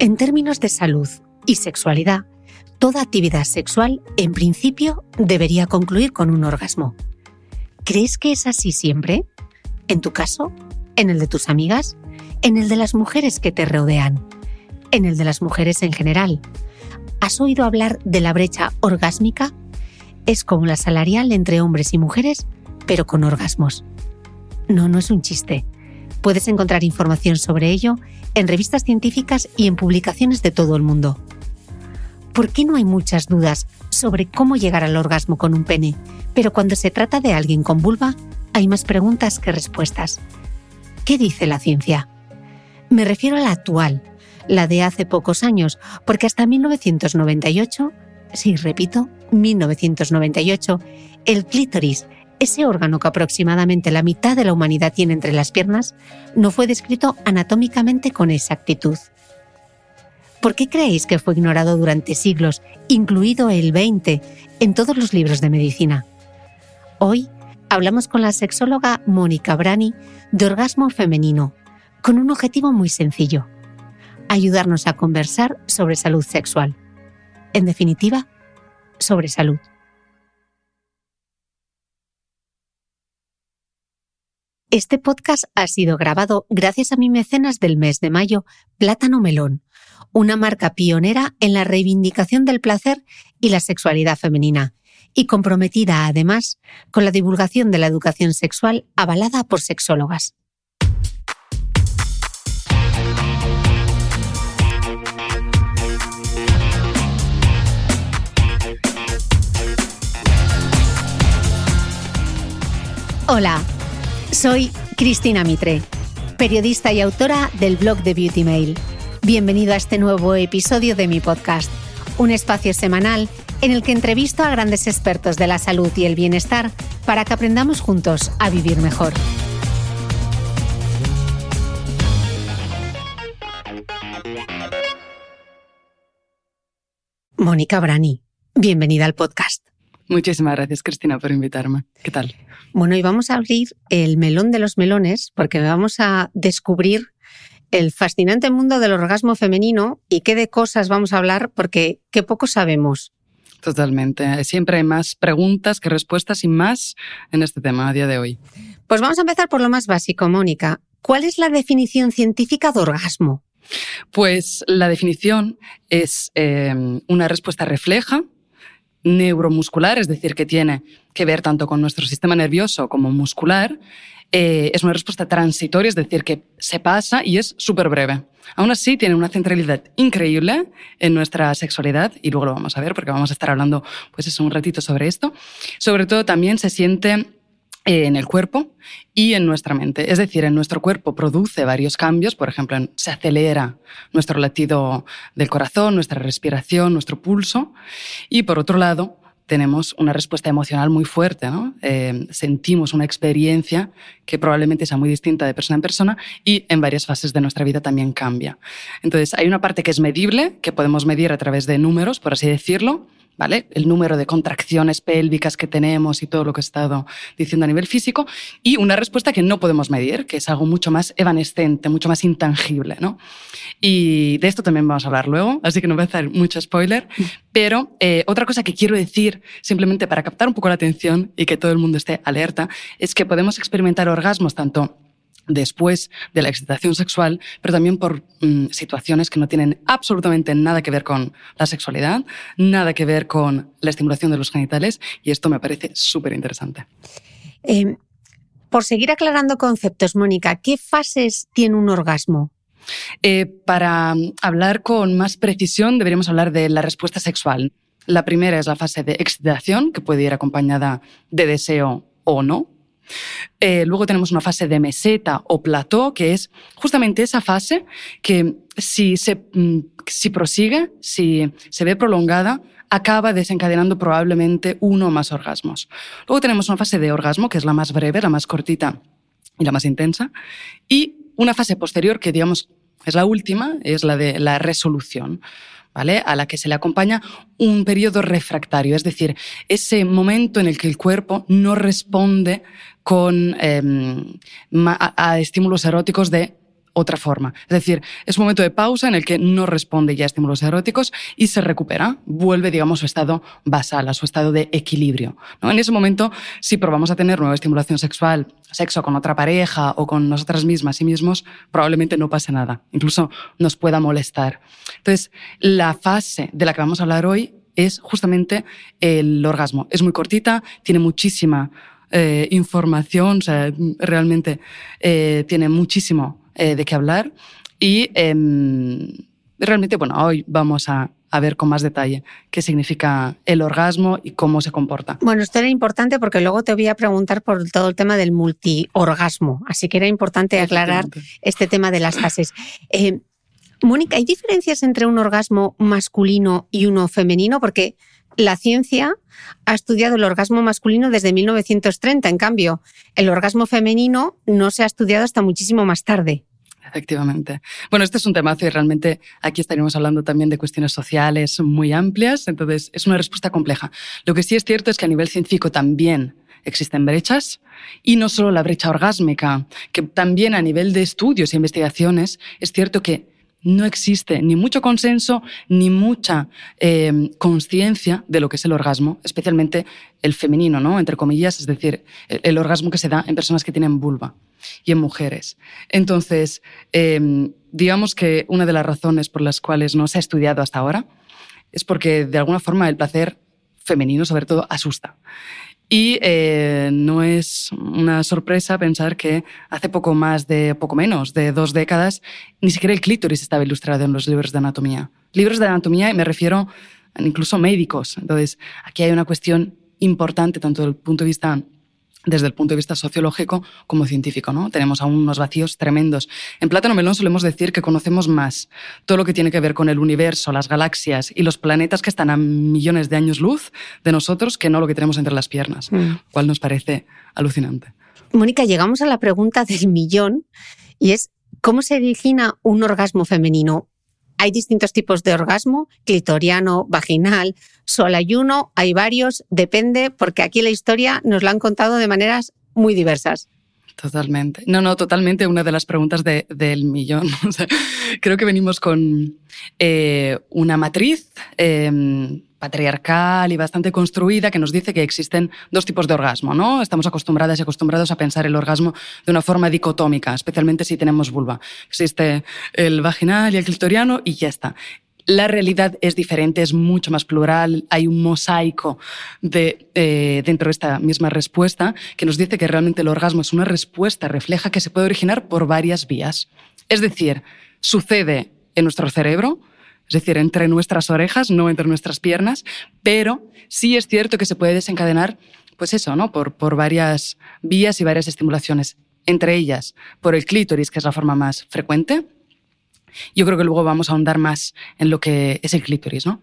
En términos de salud y sexualidad, toda actividad sexual, en principio, debería concluir con un orgasmo. ¿Crees que es así siempre? ¿En tu caso? ¿En el de tus amigas? ¿En el de las mujeres que te rodean? ¿En el de las mujeres en general? ¿Has oído hablar de la brecha orgásmica? Es como la salarial entre hombres y mujeres, pero con orgasmos. No, no es un chiste. Puedes encontrar información sobre ello en revistas científicas y en publicaciones de todo el mundo. ¿Por qué no hay muchas dudas sobre cómo llegar al orgasmo con un pene? Pero cuando se trata de alguien con vulva, hay más preguntas que respuestas. ¿Qué dice la ciencia? Me refiero a la actual, la de hace pocos años, porque hasta 1998, sí, repito, 1998, el clítoris, ese órgano que aproximadamente la mitad de la humanidad tiene entre las piernas, no fue descrito anatómicamente con exactitud. ¿Por qué creéis que fue ignorado durante siglos, incluido el 20, en todos los libros de medicina? Hoy hablamos con la sexóloga Mónica Brani de orgasmo femenino, con un objetivo muy sencillo, ayudarnos a conversar sobre salud sexual. En definitiva, sobre salud. Este podcast ha sido grabado gracias a mi mecenas del mes de mayo, Plátano Melón, una marca pionera en la reivindicación del placer y la sexualidad femenina, y comprometida además con la divulgación de la educación sexual avalada por sexólogas. Hola, soy Cristina Mitre, periodista y autora del blog de Beauty Mail. Bienvenido a este nuevo episodio de mi podcast, un espacio semanal en el que entrevisto a grandes expertos de la salud y el bienestar para que aprendamos juntos a vivir mejor. Mónica Brani, bienvenida al podcast. Muchísimas gracias, Cristina, por invitarme. ¿Qué tal? Bueno, y vamos a abrir el melón de los melones porque vamos a descubrir el fascinante mundo del orgasmo femenino y qué de cosas vamos a hablar porque qué poco sabemos. Totalmente. Siempre hay más preguntas que respuestas y más en este tema a día de hoy. Pues vamos a empezar por lo más básico, Mónica. ¿Cuál es la definición científica de orgasmo? Pues la definición es eh, una respuesta refleja neuromuscular, es decir, que tiene que ver tanto con nuestro sistema nervioso como muscular, eh, es una respuesta transitoria, es decir, que se pasa y es súper breve. Aún así, tiene una centralidad increíble en nuestra sexualidad y luego lo vamos a ver porque vamos a estar hablando pues es un ratito sobre esto. Sobre todo también se siente en el cuerpo y en nuestra mente. Es decir, en nuestro cuerpo produce varios cambios, por ejemplo, se acelera nuestro latido del corazón, nuestra respiración, nuestro pulso, y por otro lado, tenemos una respuesta emocional muy fuerte, ¿no? Eh, sentimos una experiencia que probablemente sea muy distinta de persona en persona y en varias fases de nuestra vida también cambia. Entonces, hay una parte que es medible, que podemos medir a través de números, por así decirlo, ¿vale? El número de contracciones pélvicas que tenemos y todo lo que he estado diciendo a nivel físico, y una respuesta que no podemos medir, que es algo mucho más evanescente, mucho más intangible, ¿no? Y de esto también vamos a hablar luego, así que no voy a hacer mucho spoiler, pero eh, otra cosa que quiero decir, simplemente para captar un poco la atención y que todo el mundo esté alerta, es que podemos experimentar orgasmos tanto después de la excitación sexual, pero también por mm, situaciones que no tienen absolutamente nada que ver con la sexualidad, nada que ver con la estimulación de los genitales, y esto me parece súper interesante. Eh, por seguir aclarando conceptos, Mónica, ¿qué fases tiene un orgasmo? Eh, para hablar con más precisión, deberíamos hablar de la respuesta sexual. La primera es la fase de excitación, que puede ir acompañada de deseo o no. Eh, luego tenemos una fase de meseta o plató, que es justamente esa fase que si, se, mm, si prosigue, si se ve prolongada, acaba desencadenando probablemente uno o más orgasmos. Luego tenemos una fase de orgasmo, que es la más breve, la más cortita y la más intensa. Y una fase posterior, que digamos es la última, es la de la resolución. ¿Vale? a la que se le acompaña un periodo refractario, es decir, ese momento en el que el cuerpo no responde con, em, a, estímulos eróticos de otra forma. Es decir, es un momento de pausa en el que no responde ya a estímulos eróticos y se recupera, vuelve, digamos, a su estado basal, a su estado de equilibrio. En ese momento, si probamos a tener nueva estimulación sexual, sexo con otra pareja o con nosotras mismas y mismos, probablemente no pase nada, incluso nos pueda molestar. Entonces, la fase de la que vamos a hablar hoy es justamente el orgasmo. Es muy cortita, tiene muchísima eh, información, o sea, realmente eh, tiene muchísimo eh, de qué hablar. Y em, realmente, bueno, hoy vamos a, a ver con más detalle qué significa el orgasmo y cómo se comporta. Bueno, esto era importante porque luego te voy a preguntar por todo el tema del multiorgasmo, así que era importante aclarar este tema de las fases. Eh, Mónica, ¿hay diferencias entre un orgasmo masculino y uno femenino? Porque la ciencia ha estudiado el orgasmo masculino desde 1930, en cambio, el orgasmo femenino no se ha estudiado hasta muchísimo más tarde. Efectivamente. Bueno, este es un temazo y realmente aquí estaríamos hablando también de cuestiones sociales muy amplias, entonces es una respuesta compleja. Lo que sí es cierto es que a nivel científico también existen brechas y no solo la brecha orgásmica, que también a nivel de estudios e investigaciones es cierto que no existe ni mucho consenso ni mucha eh, conciencia de lo que es el orgasmo, especialmente el femenino, ¿no? Entre comillas, es decir, el, orgasmo que se da en personas que tienen vulva y en mujeres. Entonces, em, digamos que una de las razones por las cuales no se ha estudiado hasta ahora es porque de alguna forma el placer femenino, sobre todo, asusta. Y eh, no es una sorpresa pensar que hace poco más de, poco menos de dos décadas, ni siquiera el clítoris estaba ilustrado en los libros de anatomía. Libros de anatomía, y me refiero incluso médicos. Entonces, aquí hay una cuestión importante, tanto desde el punto de vista desde el punto de vista sociológico como científico. ¿no? Tenemos aún unos vacíos tremendos. En Plátano Melón solemos decir que conocemos más todo lo que tiene que ver con el universo, las galaxias y los planetas que están a millones de años luz de nosotros que no lo que tenemos entre las piernas, mm. cual nos parece alucinante. Mónica, llegamos a la pregunta del millón y es, ¿cómo se origina un orgasmo femenino? Hay distintos tipos de orgasmo, clitoriano, vaginal, solo hay uno, hay varios, depende, porque aquí la historia nos la han contado de maneras muy diversas. Totalmente. No, no, totalmente una de las preguntas del millón. creo que venimos con eh, una matriz em, patriarcal y bastante construida que nos dice que existen dos tipos de orgasmo, ¿no? Estamos acostumbradas y acostumbrados a pensar el orgasmo de una forma dicotómica, especialmente si tenemos vulva. Existe el vaginal y el clitoriano y ya está. La realidad es diferente, es mucho más plural, hay un mosaico de, eh, dentro de esta misma respuesta que nos dice que realmente el orgasmo es una respuesta, refleja que se puede originar por varias vías. Es decir, sucede en nuestro cerebro, es decir, entre nuestras orejas, no entre nuestras piernas, pero sí es cierto que se puede desencadenar, pues eso, ¿no? Por, por varias vías y varias estimulaciones, entre ellas por el clítoris, que es la forma más frecuente, yo creo que luego vamos a ahondar más en lo que es el clítoris, ¿no?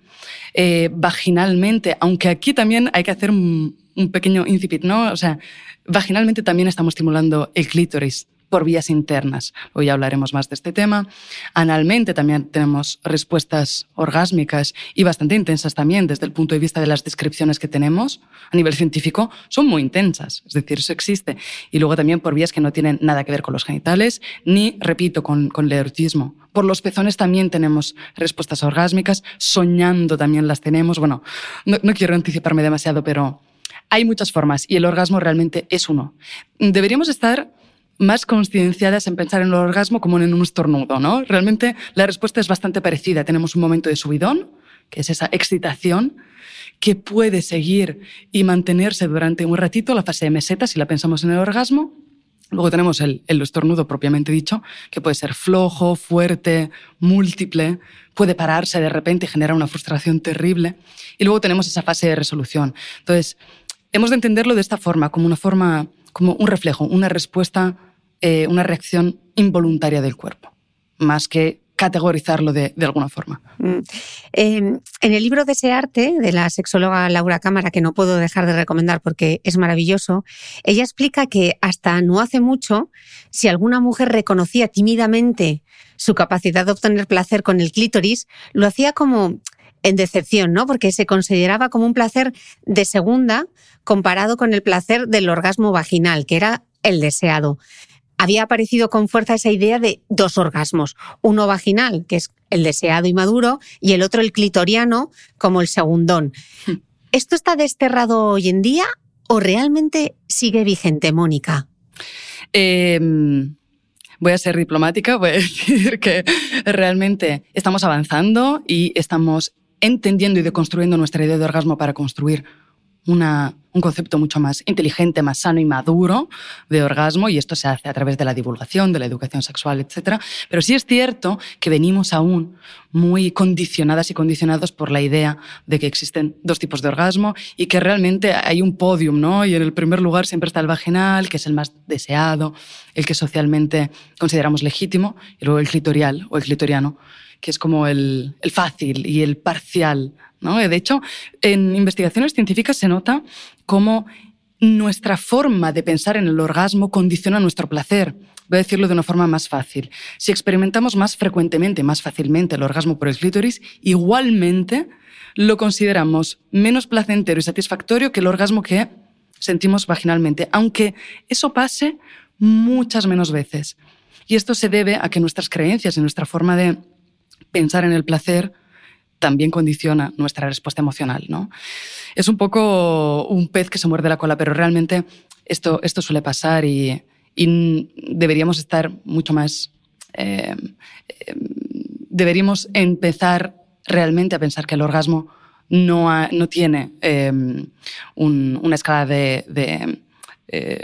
Eh, vaginalmente, aunque aquí también hay que hacer un, pequeño incipit, ¿no? O sea, vaginalmente también estamos estimulando el clítoris por vías internas. Hoy hablaremos más de este tema. Analmente también tenemos respuestas orgásmicas y bastante intensas también desde el punto de vista de las descripciones que tenemos a nivel científico. Son muy intensas, es decir, eso existe. Y luego también por vías que no tienen nada que ver con los genitales ni, repito, con, con el erotismo. Por los pezones también tenemos respuestas orgásmicas, soñando también las tenemos. Bueno, no, no quiero anticiparme demasiado, pero hay muchas formas y el orgasmo realmente es uno. Deberíamos estar más concienciadas en pensar en el orgasmo como en un estornudo, ¿no? Realmente la respuesta es bastante parecida. Tenemos un momento de subidón, que es esa excitación, que puede seguir y mantenerse durante un ratito, la fase de meseta, si la pensamos en el orgasmo, Luego tenemos el, el, estornudo propiamente dicho, que puede ser flojo, fuerte, múltiple, puede pararse de repente y generar una frustración terrible. Y luego tenemos esa fase de resolución. Entonces, hemos de entenderlo de esta forma, como una forma, como un reflejo, una respuesta, eh, una reacción involuntaria del cuerpo, más que categorizarlo de, de alguna forma. Mm. Eh, en el libro Desearte, de la sexóloga Laura Cámara, que no puedo dejar de recomendar porque es maravilloso, ella explica que hasta no hace mucho, si alguna mujer reconocía tímidamente su capacidad de obtener placer con el clítoris, lo hacía como en decepción, ¿no? Porque se consideraba como un placer de segunda comparado con el placer del orgasmo vaginal, que era el deseado había aparecido con fuerza esa idea de dos orgasmos, uno vaginal, que es el deseado y maduro, y el otro el clitoriano, como el segundón. ¿Esto está desterrado hoy en día o realmente sigue vigente, Mónica? Em, voy a ser diplomática, voy a decir que realmente estamos avanzando y estamos entendiendo y deconstruyendo nuestra idea de orgasmo para construir una, un concepto mucho más inteligente, más sano y maduro de orgasmo, y esto se hace a través de la divulgación, de la educación sexual, etc. Pero sí es cierto que venimos aún muy condicionadas y condicionados por la idea de que existen dos tipos de orgasmo y que realmente hay un podium, ¿no? Y en el primer lugar siempre está el vaginal, que es el más deseado, el que socialmente consideramos legítimo, y luego el clitorial o el clitoriano, que es como el, el fácil y el parcial de hecho, en investigaciones científicas se nota cómo nuestra forma de pensar en el orgasmo condiciona nuestro placer. Voy a decirlo de una forma más fácil. Si experimentamos más frecuentemente, más fácilmente el orgasmo por el clítoris, igualmente lo consideramos menos placentero y satisfactorio que el orgasmo que sentimos vaginalmente, aunque eso pase muchas menos veces. Y esto se debe a que nuestras creencias y nuestra forma de pensar en el placer también condiciona nuestra respuesta emocional. ¿no? Es un poco un pez que se muerde la cola, pero realmente esto, esto suele pasar y, deberíamos estar mucho más... Eh, eh, deberíamos empezar realmente a pensar que el orgasmo no, no tiene eh, una escala de, de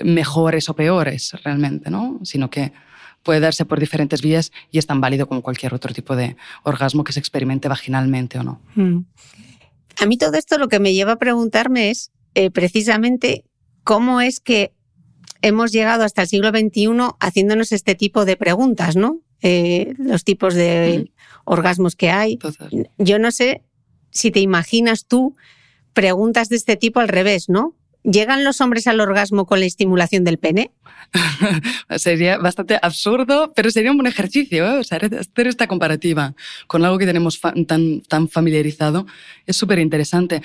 mejores o peores realmente, ¿no? sino que puede darse por diferentes vías y es tan válido como cualquier otro tipo de orgasmo que se experimente vaginalmente o no. Mm. A mí todo esto lo que me lleva a preguntarme es eh, precisamente cómo es que hemos llegado hasta el siglo XXI haciéndonos este tipo de preguntas, ¿no? Eh, los tipos de mm. orgasmos que hay. Yo no sé si te imaginas tú preguntas de este tipo al revés, ¿no? ¿Llegan los hombres al orgasmo con la estimulación del pene? sería bastante absurdo, pero sería un buen ejercicio, ¿eh? o sea, hacer esta comparativa con algo que tenemos tan, tan familiarizado es súper interesante.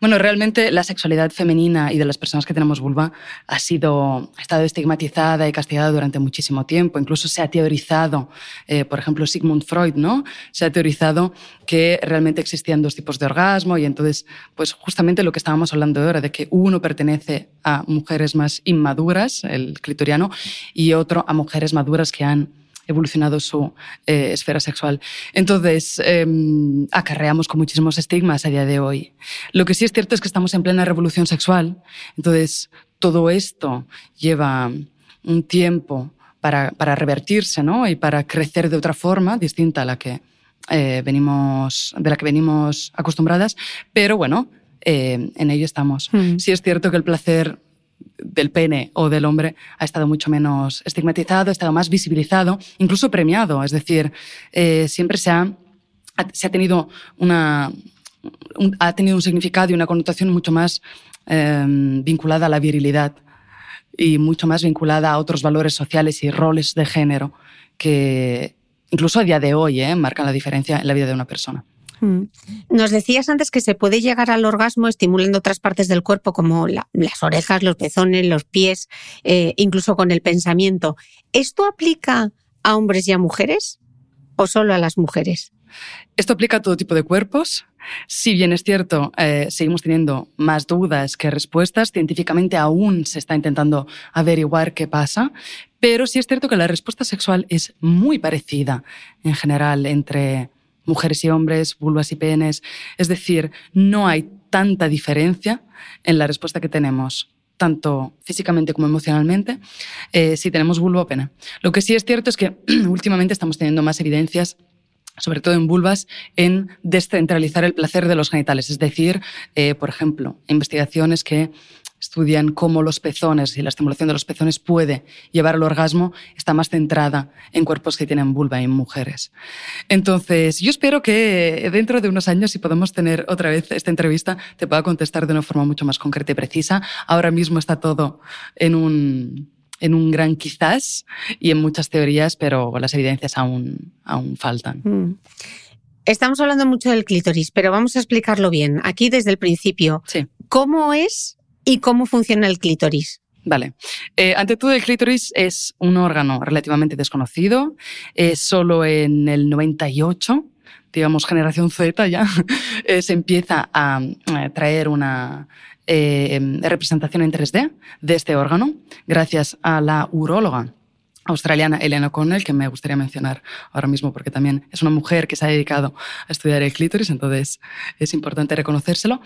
Bueno, realmente la sexualidad femenina y de las personas que tenemos vulva ha sido, ha estado estigmatizada y castigada durante muchísimo tiempo. Incluso se ha teorizado, eh, por ejemplo, Sigmund Freud, ¿no? Se ha teorizado que realmente existían dos tipos de orgasmo y entonces, pues justamente lo que estábamos hablando ahora, de que uno pertenece a mujeres más inmaduras, el clitoriano, y otro a mujeres maduras que han evolucionado su eh, esfera sexual. Entonces, em, acarreamos con muchísimos estigmas a día de hoy. Lo que sí es cierto es que estamos en plena revolución sexual, entonces todo esto lleva un tiempo para, para revertirse ¿no? y para crecer de otra forma distinta a la que eh, venimos, de la que venimos acostumbradas, pero bueno, eh, en ello estamos. Mm. Sí es cierto que el placer del pene o del hombre ha estado mucho menos estigmatizado, ha estado más visibilizado, incluso premiado. Es decir, eh, siempre se ha, se ha tenido una un, ha tenido un significado y una connotación mucho más em, vinculada a la virilidad y mucho más vinculada a otros valores sociales y roles de género que incluso a día de hoy eh, marcan la diferencia en la vida de una persona. Mm. Nos decías antes que se puede llegar al orgasmo estimulando otras partes del cuerpo como las orejas, los pezones, los pies, eh, incluso con el pensamiento. ¿Esto aplica a hombres y a mujeres o solo a las mujeres? Esto aplica a todo tipo de cuerpos. Si bien es cierto, eh, seguimos teniendo más dudas que respuestas, científicamente aún se está intentando averiguar qué pasa, pero sí es cierto que la respuesta sexual es muy parecida en general entre mujeres y hombres, vulvas y penes. Es decir, no hay tanta diferencia en la respuesta que tenemos tanto físicamente como emocionalmente, eh, si tenemos vulva o pene. Lo que sí es cierto es que últimamente estamos teniendo más evidencias sobre todo en vulvas, en descentralizar el placer de los genitales. Es decir, eh, por ejemplo, investigaciones que estudian cómo los pezones y la estimulación de los pezones puede llevar al orgasmo, está más centrada en cuerpos que tienen vulva y en mujeres. Entonces, yo espero que dentro de unos años, si podemos tener otra vez esta entrevista, te pueda contestar de una forma mucho más concreta y precisa. Ahora mismo está todo en un, en un gran quizás y en muchas teorías, pero las evidencias aún, aún faltan. Mm. Estamos hablando mucho del clítoris, pero vamos a explicarlo bien. Aquí desde el principio. Sí. ¿Cómo es y cómo funciona el clítoris. Vale. Eh, ante todo, el clítoris es un órgano relativamente desconocido. Es solo en el 98, digamos generación Z ya, eh, se empieza a traer una eh, representación en 3D de este órgano gracias a la uróloga australiana Elena O'Connell, que me gustaría mencionar ahora mismo porque también es una mujer que se ha dedicado a estudiar el clítoris, entonces es importante reconocérselo.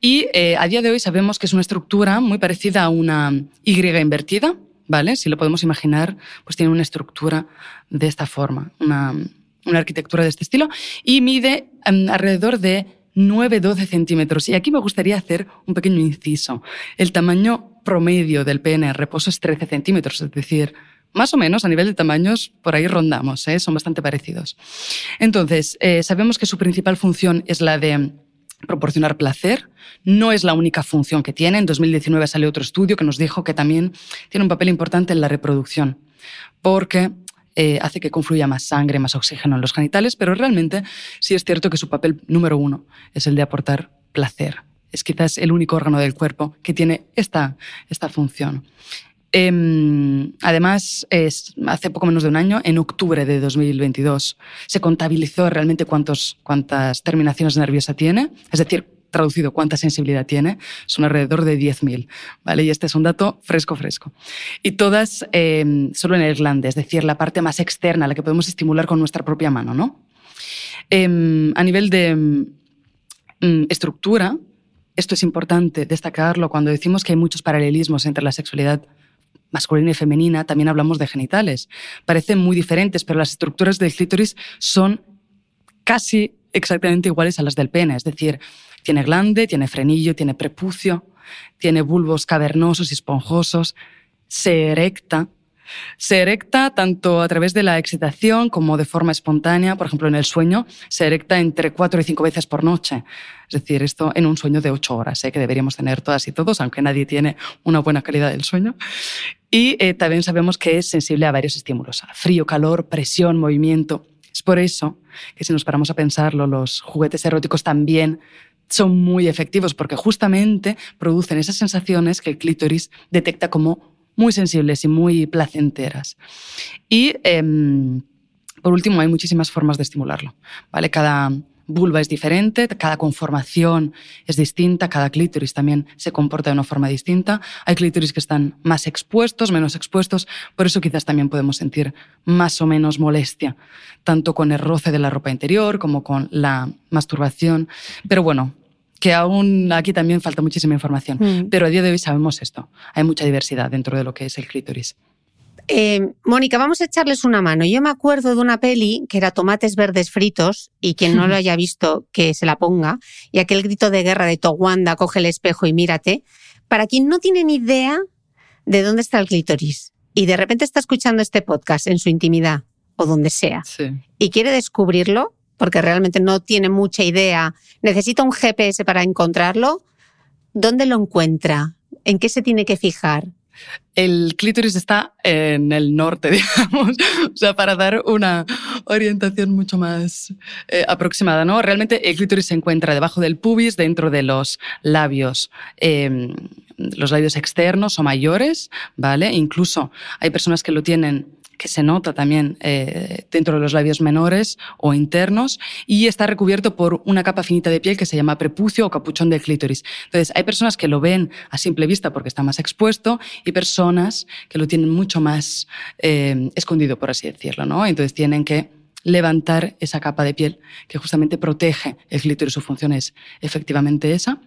Y eh, a día de hoy sabemos que es una estructura muy parecida a una Y invertida, ¿vale? Si lo podemos imaginar, pues tiene una estructura de esta forma, una, una arquitectura de este estilo, y mide em, alrededor de 9-12 centímetros. Y aquí me gustaría hacer un pequeño inciso. El tamaño promedio del pene en reposo es 13 centímetros, es decir, más o menos a nivel de tamaños, por ahí rondamos, ¿eh? son bastante parecidos. Entonces, eh, sabemos que su principal función es la de proporcionar placer. No es la única función que tiene. En 2019 salió otro estudio que nos dijo que también tiene un papel importante en la reproducción, porque eh, hace que confluya más sangre, más oxígeno en los genitales, pero realmente sí es cierto que su papel número uno es el de aportar placer. Es quizás el único órgano del cuerpo que tiene esta, esta función. Em, además, es, hace poco menos de un año, en octubre de 2022, se contabilizó realmente cuántos, cuántas terminaciones nerviosas tiene, es decir, traducido cuánta sensibilidad tiene, son alrededor de 10.000. ¿vale? Y este es un dato fresco, fresco. Y todas em, solo en el glande, es decir, la parte más externa, la que podemos estimular con nuestra propia mano. ¿no? Em, a nivel de mm, estructura, esto es importante destacarlo cuando decimos que hay muchos paralelismos entre la sexualidad masculina y femenina, también hablamos de genitales. Parecen muy diferentes, pero las estructuras del clítoris son casi exactamente iguales a las del pene. Es decir, tiene glande, tiene frenillo, tiene prepucio, tiene bulbos cavernosos y esponjosos, se erecta, se erecta tanto a través de la excitación como de forma espontánea. Por ejemplo, en el sueño se erecta entre cuatro y cinco veces por noche. Es decir, esto en un sueño de ocho horas, ¿eh? que deberíamos tener todas y todos, aunque nadie tiene una buena calidad del sueño. Y eh, también sabemos que es sensible a varios estímulos, frío, calor, presión, movimiento. Es por eso que si nos paramos a pensarlo, los juguetes eróticos también son muy efectivos porque justamente producen esas sensaciones que el clítoris detecta como muy sensibles y muy placenteras. Y em, por último, hay muchísimas formas de estimularlo. ¿vale? Cada vulva es diferente, cada conformación es distinta, cada clítoris también se comporta de una forma distinta. Hay clítoris que están más expuestos, menos expuestos, por eso quizás también podemos sentir más o menos molestia, tanto con el roce de la ropa interior como con la masturbación. Pero bueno, que aún aquí también falta muchísima información. Mm. Pero a día de hoy sabemos esto. Hay mucha diversidad dentro de lo que es el clítoris. Eh, Mónica, vamos a echarles una mano. Yo me acuerdo de una peli que era Tomates Verdes Fritos y quien no lo haya visto que se la ponga. Y aquel grito de guerra de Towanda, coge el espejo y mírate. Para quien no tiene ni idea de dónde está el clítoris y de repente está escuchando este podcast en su intimidad o donde sea y quiere descubrirlo, porque realmente no tiene mucha idea, necesita un GPS para encontrarlo, ¿dónde lo encuentra? ¿En qué se tiene que fijar? El clítoris está en el norte, digamos, o sea, para dar una orientación mucho más eh, aproximada, ¿no? Realmente el clítoris se encuentra debajo del pubis, dentro de los labios, em, los labios externos o mayores, ¿vale? Incluso hay personas que lo tienen que se nota también eh, dentro de los labios menores o internos y está recubierto por una capa finita de piel que se llama prepucio o capuchón del clítoris. Entonces, hay personas que lo ven a simple vista porque está más expuesto y personas que lo tienen mucho más eh, escondido, por así decirlo, ¿no? Entonces tienen que levantar esa capa de piel que justamente protege el clítoris. Su función es efectivamente esa.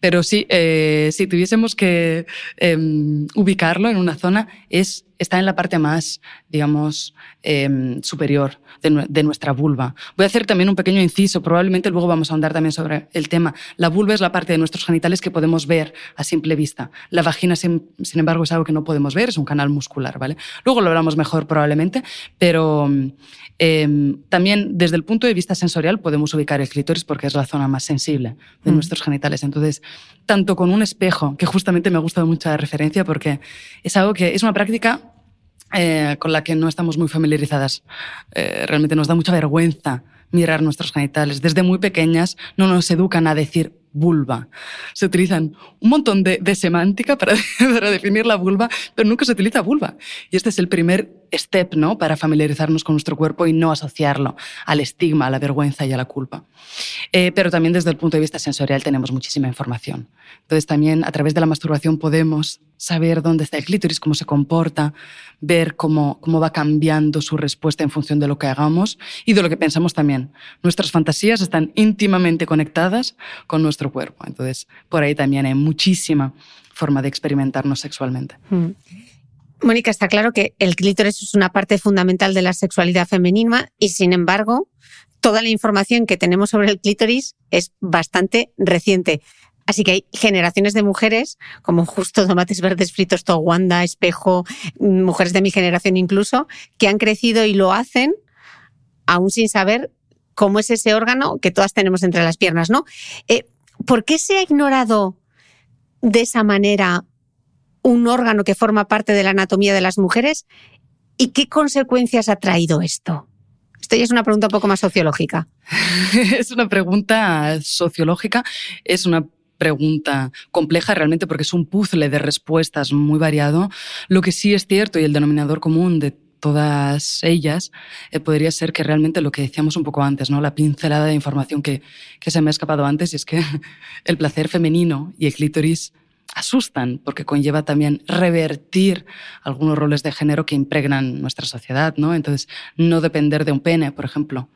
Pero sí, eh, si tuviésemos que em, ubicarlo en una zona, es, está en la parte más, digamos, em, superior de, nuestra vulva. Voy a hacer también un pequeño inciso, probablemente luego vamos a ahondar también sobre el tema. La vulva es la parte de nuestros genitales que podemos ver a simple vista. La vagina, sin, embargo, es algo que no podemos ver, es un canal muscular, ¿vale? Luego lo hablamos mejor probablemente, pero em, también desde el punto de vista sensorial podemos ubicar el clítoris porque es la zona más sensible de mm. nuestros genitales. Entonces, tanto con un espejo, que justamente me ha gustado mucho la referencia porque es algo que es una práctica eh, con la que no estamos muy familiarizadas. Eh, realmente nos da mucha vergüenza mirar nuestros genitales. Desde muy pequeñas no nos educan a decir vulva. Se utilizan un montón de, semántica para, para, definir la vulva, pero nunca se utiliza vulva. Y este es el primer step, ¿no? Para familiarizarnos con nuestro cuerpo y no asociarlo al estigma, a la vergüenza y a la culpa. Eh, pero también desde el punto de vista sensorial tenemos muchísima información. Entonces también a través de la masturbación podemos saber dónde está el clítoris, cómo se comporta, ver cómo, cómo va cambiando su respuesta en función de lo que hagamos y de lo que pensamos también. Nuestras fantasías están íntimamente conectadas con nuestro cuerpo. Entonces, por ahí también hay muchísima forma de experimentarnos sexualmente. Mm. Mónica, está claro que el clítoris es una parte fundamental de la sexualidad femenina y, sin embargo, toda la información que tenemos sobre el clítoris es bastante reciente. Así que hay generaciones de mujeres, como justo tomates verdes fritos, Towanda, espejo, mujeres de mi generación incluso, que han crecido y lo hacen aún sin saber cómo es ese órgano que todas tenemos entre las piernas, ¿no? Eh, ¿Por qué se ha ignorado de esa manera un órgano que forma parte de la anatomía de las mujeres? ¿Y qué consecuencias ha traído esto? Esto ya es una pregunta un poco más sociológica. es una pregunta sociológica, es una pregunta compleja realmente porque es un puzzle de respuestas muy variado. Lo que sí es cierto y el denominador común de todas ellas eh, podría ser que realmente lo que decíamos un poco antes, ¿no? la pincelada de información que, que se me ha escapado antes, y es que el placer femenino y el clítoris asustan porque conlleva también revertir algunos roles de género que impregnan nuestra sociedad, ¿no? Entonces, no depender de un pene, por ejemplo,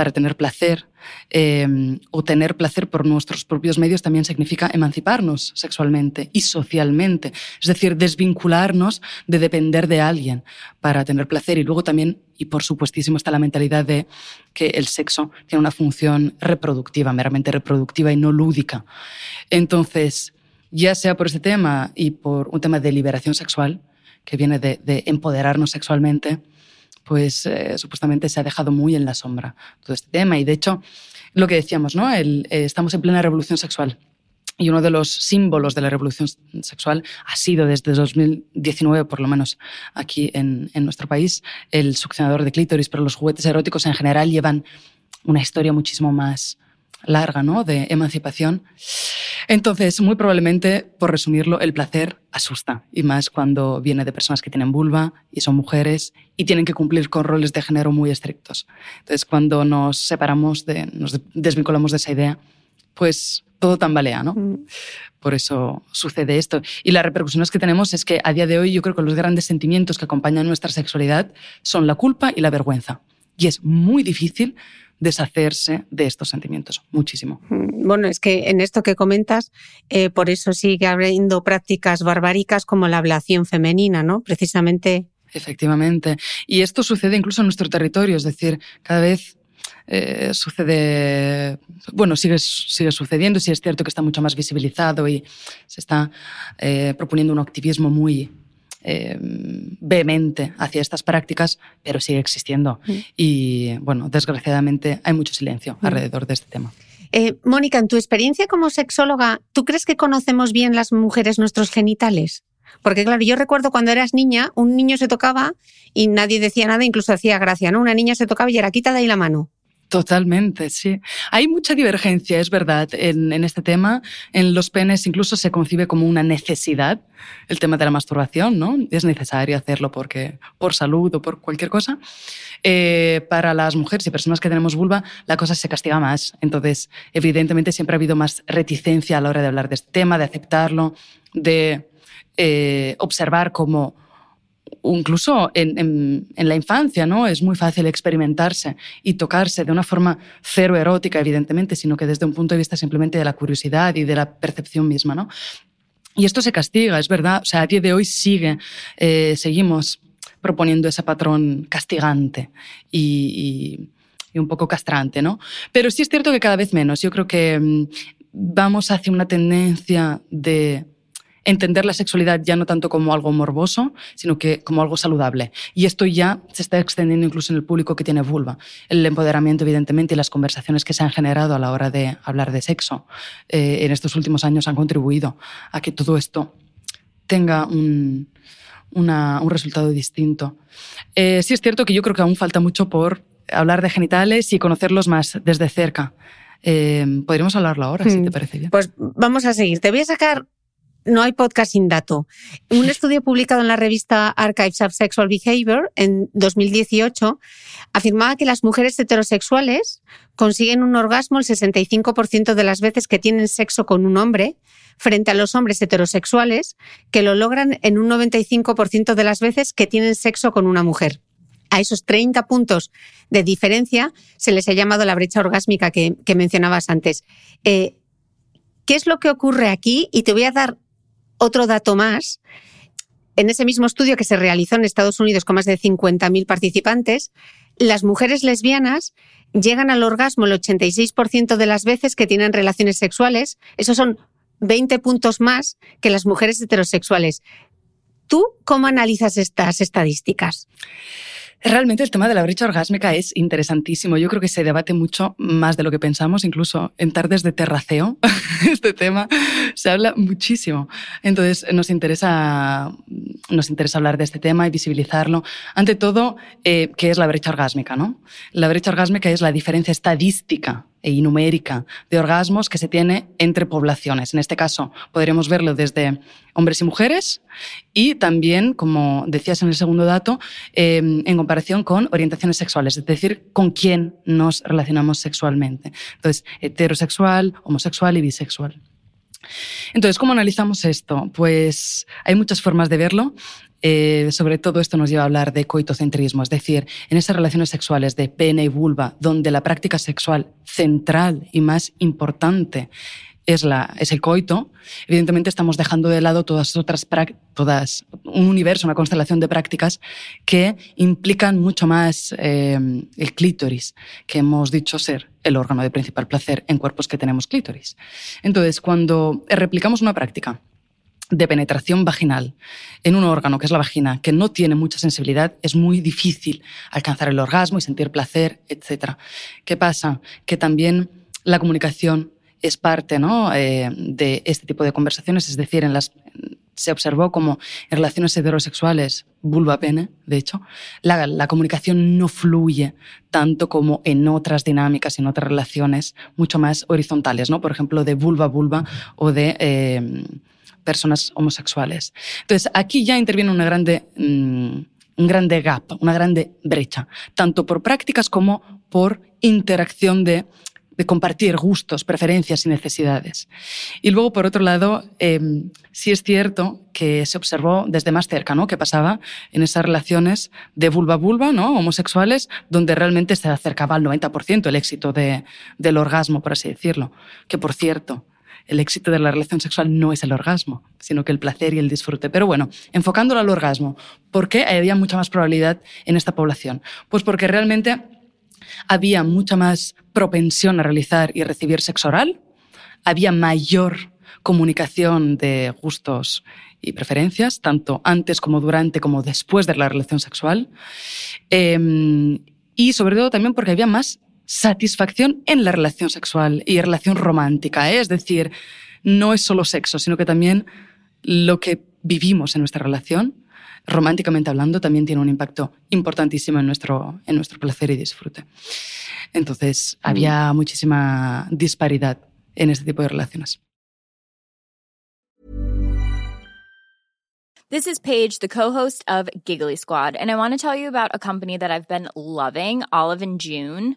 para tener placer em, o tener placer por nuestros propios medios también significa emanciparnos sexualmente y socialmente, es decir, desvincularnos de depender de alguien para tener placer y luego también, y por supuestísimo, está la mentalidad de que el sexo tiene una función reproductiva, meramente reproductiva y no lúdica. Entonces, ya sea por ese tema y por un tema de liberación sexual, que viene de, empoderarnos sexualmente, pues eh, supuestamente se ha dejado muy en la sombra todo este tema. Y de hecho, lo que decíamos, ¿no? Eh, estamos en plena revolución sexual. Y uno de los símbolos de la revolución sexual ha sido desde 2019, por lo menos aquí en, en nuestro país, el succionador de clítoris, pero los juguetes eróticos en general llevan una historia muchísimo más larga, ¿no? De emancipación. Entonces, muy probablemente, por resumirlo, el placer asusta, y más cuando viene de personas que tienen vulva y son mujeres y tienen que cumplir con roles de género muy estrictos. Entonces, cuando nos separamos, de, nos desvinculamos de esa idea, pues todo tambalea, ¿no? Mm. Por eso sucede esto. Y las repercusiones que tenemos es que a día de hoy yo creo que los grandes sentimientos que acompañan nuestra sexualidad son la culpa y la vergüenza. Y es muy difícil deshacerse de estos sentimientos, muchísimo. Mm, bueno, es que en esto que comentas, eh, por eso sigue habiendo prácticas barbáricas como la ablación femenina, ¿no? Precisamente. Efectivamente. Y esto sucede incluso en nuestro territorio, es decir, cada vez eh, sucede, bueno, sigue, sigue sucediendo, sí es cierto que está mucho más visibilizado y se está eh, proponiendo un activismo muy, eh, vehemente hacia estas prácticas, pero sigue existiendo. Mm. Y bueno, desgraciadamente hay mucho silencio mm. alrededor de este tema. Eh, Mónica, en tu experiencia como sexóloga, ¿tú crees que conocemos bien las mujeres nuestros genitales? Porque claro, yo recuerdo cuando eras niña, un niño se tocaba y nadie decía nada, incluso hacía gracia, ¿no? Una niña se tocaba y era quita de ahí la mano. Totalmente, sí. Hay mucha divergencia, es verdad, en, este tema. En los penes incluso se concibe como una necesidad el tema de la masturbación, ¿no? Es necesario hacerlo porque, por salud o por cualquier cosa. Eh, para las mujeres y personas que tenemos vulva, la cosa se castiga más. Entonces, evidentemente, siempre ha habido más reticencia a la hora de hablar de este tema, de aceptarlo, de eh, observar como incluso en, la infancia, ¿no? Es muy fácil experimentarse y tocarse de una forma cero erótica, evidentemente, sino que desde un punto de vista simplemente de la curiosidad y de la percepción misma, ¿no? Y esto se castiga, es verdad. O sea, a día de hoy sigue, eh, seguimos proponiendo ese patrón castigante y, un poco castrante, ¿no? Pero sí es cierto que cada vez menos. Yo creo que mm, vamos hacia una tendencia de entender la sexualidad ya no tanto como algo morboso, sino que como algo saludable. Y esto ya se está extendiendo incluso en el público que tiene vulva. El empoderamiento, evidentemente, y las conversaciones que se han generado a la hora de hablar de sexo eh, en estos últimos años han contribuido a que todo esto tenga un, un resultado distinto. Eh, sí es cierto que yo creo que aún falta mucho por hablar de genitales y conocerlos más desde cerca. Eh, podríamos hablarlo ahora, si hmm. te parece bien. Pues vamos a seguir. Te voy a sacar no hay podcast sin dato. Un estudio publicado en la revista Archives of Sexual Behavior en 2018 afirmaba que las mujeres heterosexuales consiguen un orgasmo el 65% de las veces que tienen sexo con un hombre, frente a los hombres heterosexuales que lo logran en un 95% de las veces que tienen sexo con una mujer. A esos 30 puntos de diferencia se les ha llamado la brecha orgásmica que, mencionabas antes. Eh, ¿Qué es lo que ocurre aquí? Y te voy a dar otro dato más. En ese mismo estudio que se realizó en Estados Unidos con más de 50.000 participantes, las mujeres lesbianas llegan al orgasmo el 86% de las veces que tienen relaciones sexuales. Esos son 20 puntos más que las mujeres heterosexuales. ¿Tú cómo analizas estas estadísticas? Realmente el tema de la brecha orgásmica es interesantísimo. Yo creo que se debate mucho más de lo que pensamos, incluso en tardes de terraceo. este tema se habla muchísimo. Entonces nos interesa, nos interesa hablar de este tema y visibilizarlo. Ante todo, eh, ¿qué es la brecha orgásmica? ¿no? La brecha orgásmica es la diferencia estadística y numérica de orgasmos que se tiene entre poblaciones. En este caso, podríamos verlo desde hombres y mujeres y también, como decías en el segundo dato, em, en comparación con orientaciones sexuales, es decir, con quién nos relacionamos sexualmente. Entonces, heterosexual, homosexual y bisexual. Entonces, ¿cómo analizamos esto? Pues hay muchas formas de verlo. Eh, sobre todo esto nos lleva a hablar de coitocentrismo, es decir, en esas relaciones sexuales de pene y vulva, donde la práctica sexual central y más importante es, la, es el coito, evidentemente estamos dejando de lado todas otras todas un universo, una constelación de prácticas que implican mucho más eh, el clítoris, que hemos dicho ser el órgano de principal placer en cuerpos que tenemos clítoris. Entonces, cuando replicamos una práctica de penetración vaginal en un órgano que es la vagina, que no tiene mucha sensibilidad, es muy difícil alcanzar el orgasmo y sentir placer, etc. ¿Qué pasa? Que también la comunicación es parte ¿no? Eh, de este tipo de conversaciones, es decir, en las, se observó como en relaciones heterosexuales, vulva-pene, de hecho, la, comunicación no fluye tanto como en otras dinámicas en otras relaciones mucho más horizontales, ¿no? por ejemplo, de vulva-vulva o de... Eh, personas homosexuales. Entonces, aquí ya interviene una grande, mm, un grande gap, una grande brecha, tanto por prácticas como por interacción de compartir gustos, preferencias y necesidades. Y luego, por otro lado, em, sí es cierto que se observó desde más cerca, ¿no? Que pasaba en esas relaciones de vulva-vulva, ¿no? Homosexuales, donde realmente se acercaba al 90% el éxito de, del orgasmo, por así decirlo. Que, por cierto, el éxito de la relación sexual no es el orgasmo, sino que el placer y el disfrute. Pero bueno, enfocándolo al orgasmo, ¿por qué había mucha más probabilidad en esta población? Pues porque realmente había mucha más propensión a realizar y recibir sexo oral, había mayor comunicación de gustos y preferencias, tanto antes como durante como después de la relación sexual, em, y sobre todo también porque había más satisfacción en la relación sexual y relación romántica, ¿eh? es decir, no es solo sexo, sino que también lo que vivimos en nuestra relación románticamente hablando, también tiene un impacto importantísimo en nuestro, en nuestro placer y disfrute. Entonces, mm. había muchísima disparidad en este tipo de relaciones. This is Paige, the co-host of Giggly Squad, and I want to tell you about a company that I've been loving, Olive and June.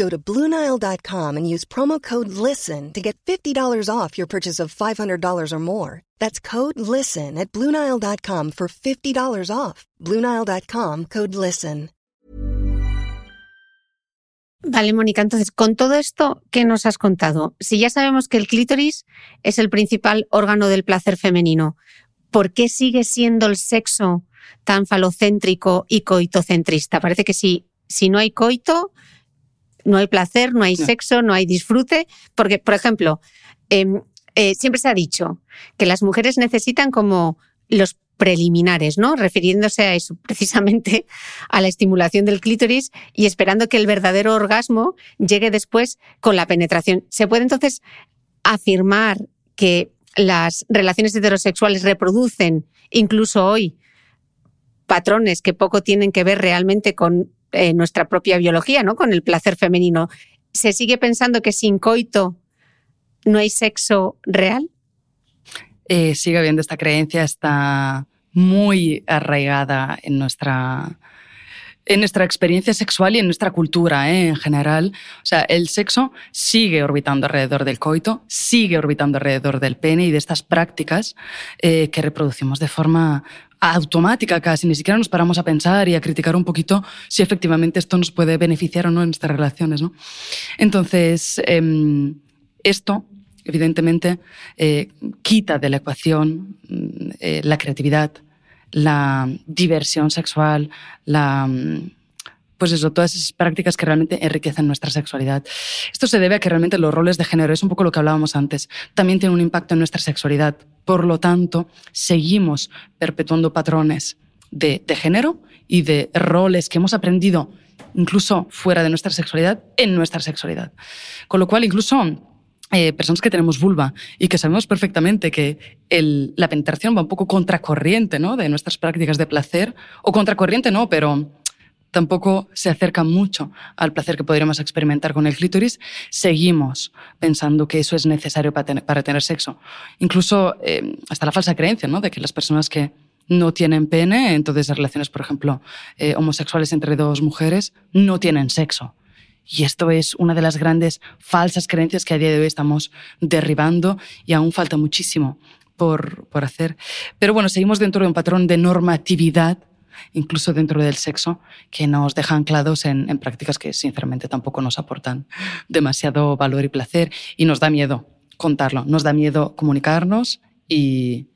Go to BlueNile.com and use promo code LISTEN to get $50 off your purchase of $500 or more. That's code LISTEN at BlueNile.com for $50 off. BlueNile.com code LISTEN. Vale, Mónica, entonces, con todo esto, ¿qué nos has contado? Si ya sabemos que el clítoris es el principal órgano del placer femenino, ¿por qué sigue siendo el sexo tan falocéntrico y coitocentrista? Parece que si, si no hay coito, no hay placer, no hay sexo, no hay disfrute, porque, por ejemplo, em, eh, siempre se ha dicho que las mujeres necesitan como los preliminares, ¿no? Refiriéndose a eso, precisamente a la estimulación del clítoris y esperando que el verdadero orgasmo llegue después con la penetración. ¿Se puede entonces afirmar que las relaciones heterosexuales reproducen incluso hoy patrones que poco tienen que ver realmente con eh, nuestra propia biología, ¿no? Con el placer femenino. ¿Se sigue pensando que sin coito no hay sexo real? Eh, sigue habiendo esta creencia, está muy arraigada en nuestra, en nuestra experiencia sexual y en nuestra cultura ¿eh? en general. O sea, el sexo sigue orbitando alrededor del coito, sigue orbitando alrededor del pene y de estas prácticas eh, que reproducimos de forma automática casi, ni siquiera nos paramos a pensar y a criticar un poquito si efectivamente esto nos puede beneficiar o no en nuestras relaciones. ¿no? Entonces, eh, esto evidentemente eh, quita de la ecuación mm, la creatividad, la diversión sexual, la mm, pues eso, todas esas prácticas que realmente enriquecen nuestra sexualidad. Esto se debe a que realmente los roles de género, es un poco lo que hablábamos antes, también tienen un impacto en nuestra sexualidad. Por lo tanto, seguimos perpetuando patrones de, de género y de roles que hemos aprendido incluso fuera de nuestra sexualidad en nuestra sexualidad. Con lo cual, incluso eh, personas que tenemos vulva y que sabemos perfectamente que la penetración va un poco contracorriente ¿no? de nuestras prácticas de placer, o contracorriente no, pero tampoco se acerca mucho al placer que podríamos experimentar con el clítoris, seguimos pensando que eso es necesario para tener, para tener sexo. Incluso eh, hasta la falsa creencia ¿no? de que las personas que no tienen pene, entonces relaciones, por ejemplo, eh, homosexuales entre dos mujeres, no tienen sexo. Y esto es una de las grandes falsas creencias que a día de hoy estamos derribando y aún falta muchísimo por, por hacer. Pero bueno, seguimos dentro de un patrón de normatividad incluso dentro del sexo, que nos deja anclados en, prácticas que sinceramente tampoco nos aportan demasiado valor y placer y nos da miedo contarlo, nos da miedo comunicarnos y,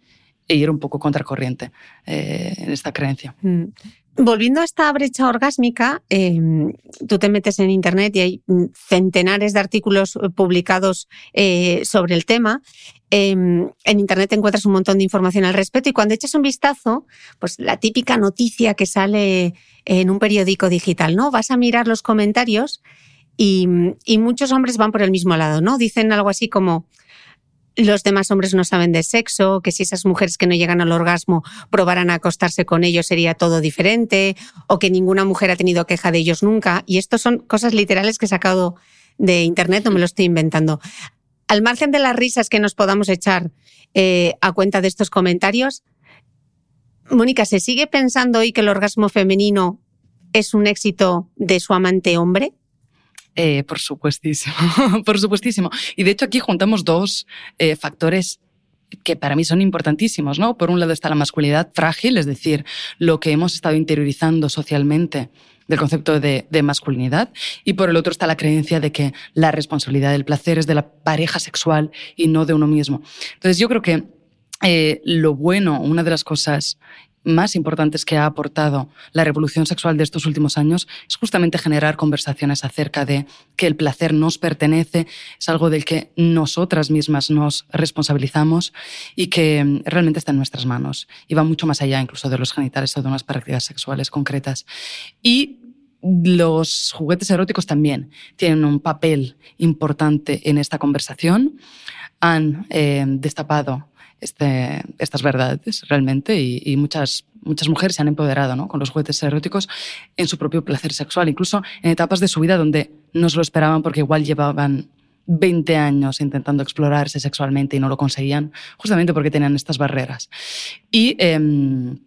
e ir un poco contracorriente eh, en esta creencia. Volviendo a esta brecha orgásmica, eh, tú te metes en Internet y hay centenares de artículos publicados eh, sobre el tema. Eh, en Internet encuentras un montón de información al respecto y cuando echas un vistazo, pues la típica noticia que sale en un periódico digital, ¿no? Vas a mirar los comentarios y muchos hombres van por el mismo lado, ¿no? Dicen algo así como, los demás hombres no saben de sexo, que si esas mujeres que no llegan al orgasmo probaran a acostarse con ellos sería todo diferente, o que ninguna mujer ha tenido queja de ellos nunca. Y esto son cosas literales que he sacado de internet, no me lo estoy inventando. Al margen de las risas que nos podamos echar eh, a cuenta de estos comentarios, Mónica, ¿se sigue pensando hoy que el orgasmo femenino es un éxito de su amante hombre? Eh, por supuestísimo, por supuestísimo. Y de hecho aquí juntamos dos eh, factores que para mí son importantísimos, ¿no? Por un lado está la masculinidad frágil, es decir, lo que hemos estado interiorizando socialmente del concepto de, de, masculinidad, y por el otro está la creencia de que la responsabilidad del placer es de la pareja sexual y no de uno mismo. Entonces yo creo que eh, lo bueno, una de las cosas más importantes que ha aportado la revolución sexual de estos últimos años es justamente generar conversaciones acerca de que el placer nos pertenece, es algo del que nosotras mismas nos responsabilizamos y que mm, realmente está en nuestras manos y va mucho más allá incluso de los genitales o de unas prácticas sexuales concretas. Y los juguetes eróticos también tienen un papel importante en esta conversación. Han eh, destapado este, estas verdades realmente y, muchas, muchas mujeres se han empoderado ¿no? con los juguetes eróticos en su propio placer sexual, incluso en etapas de su vida donde no se lo esperaban porque igual llevaban 20 años intentando explorarse sexualmente y no lo conseguían, justamente porque tenían estas barreras. Y em,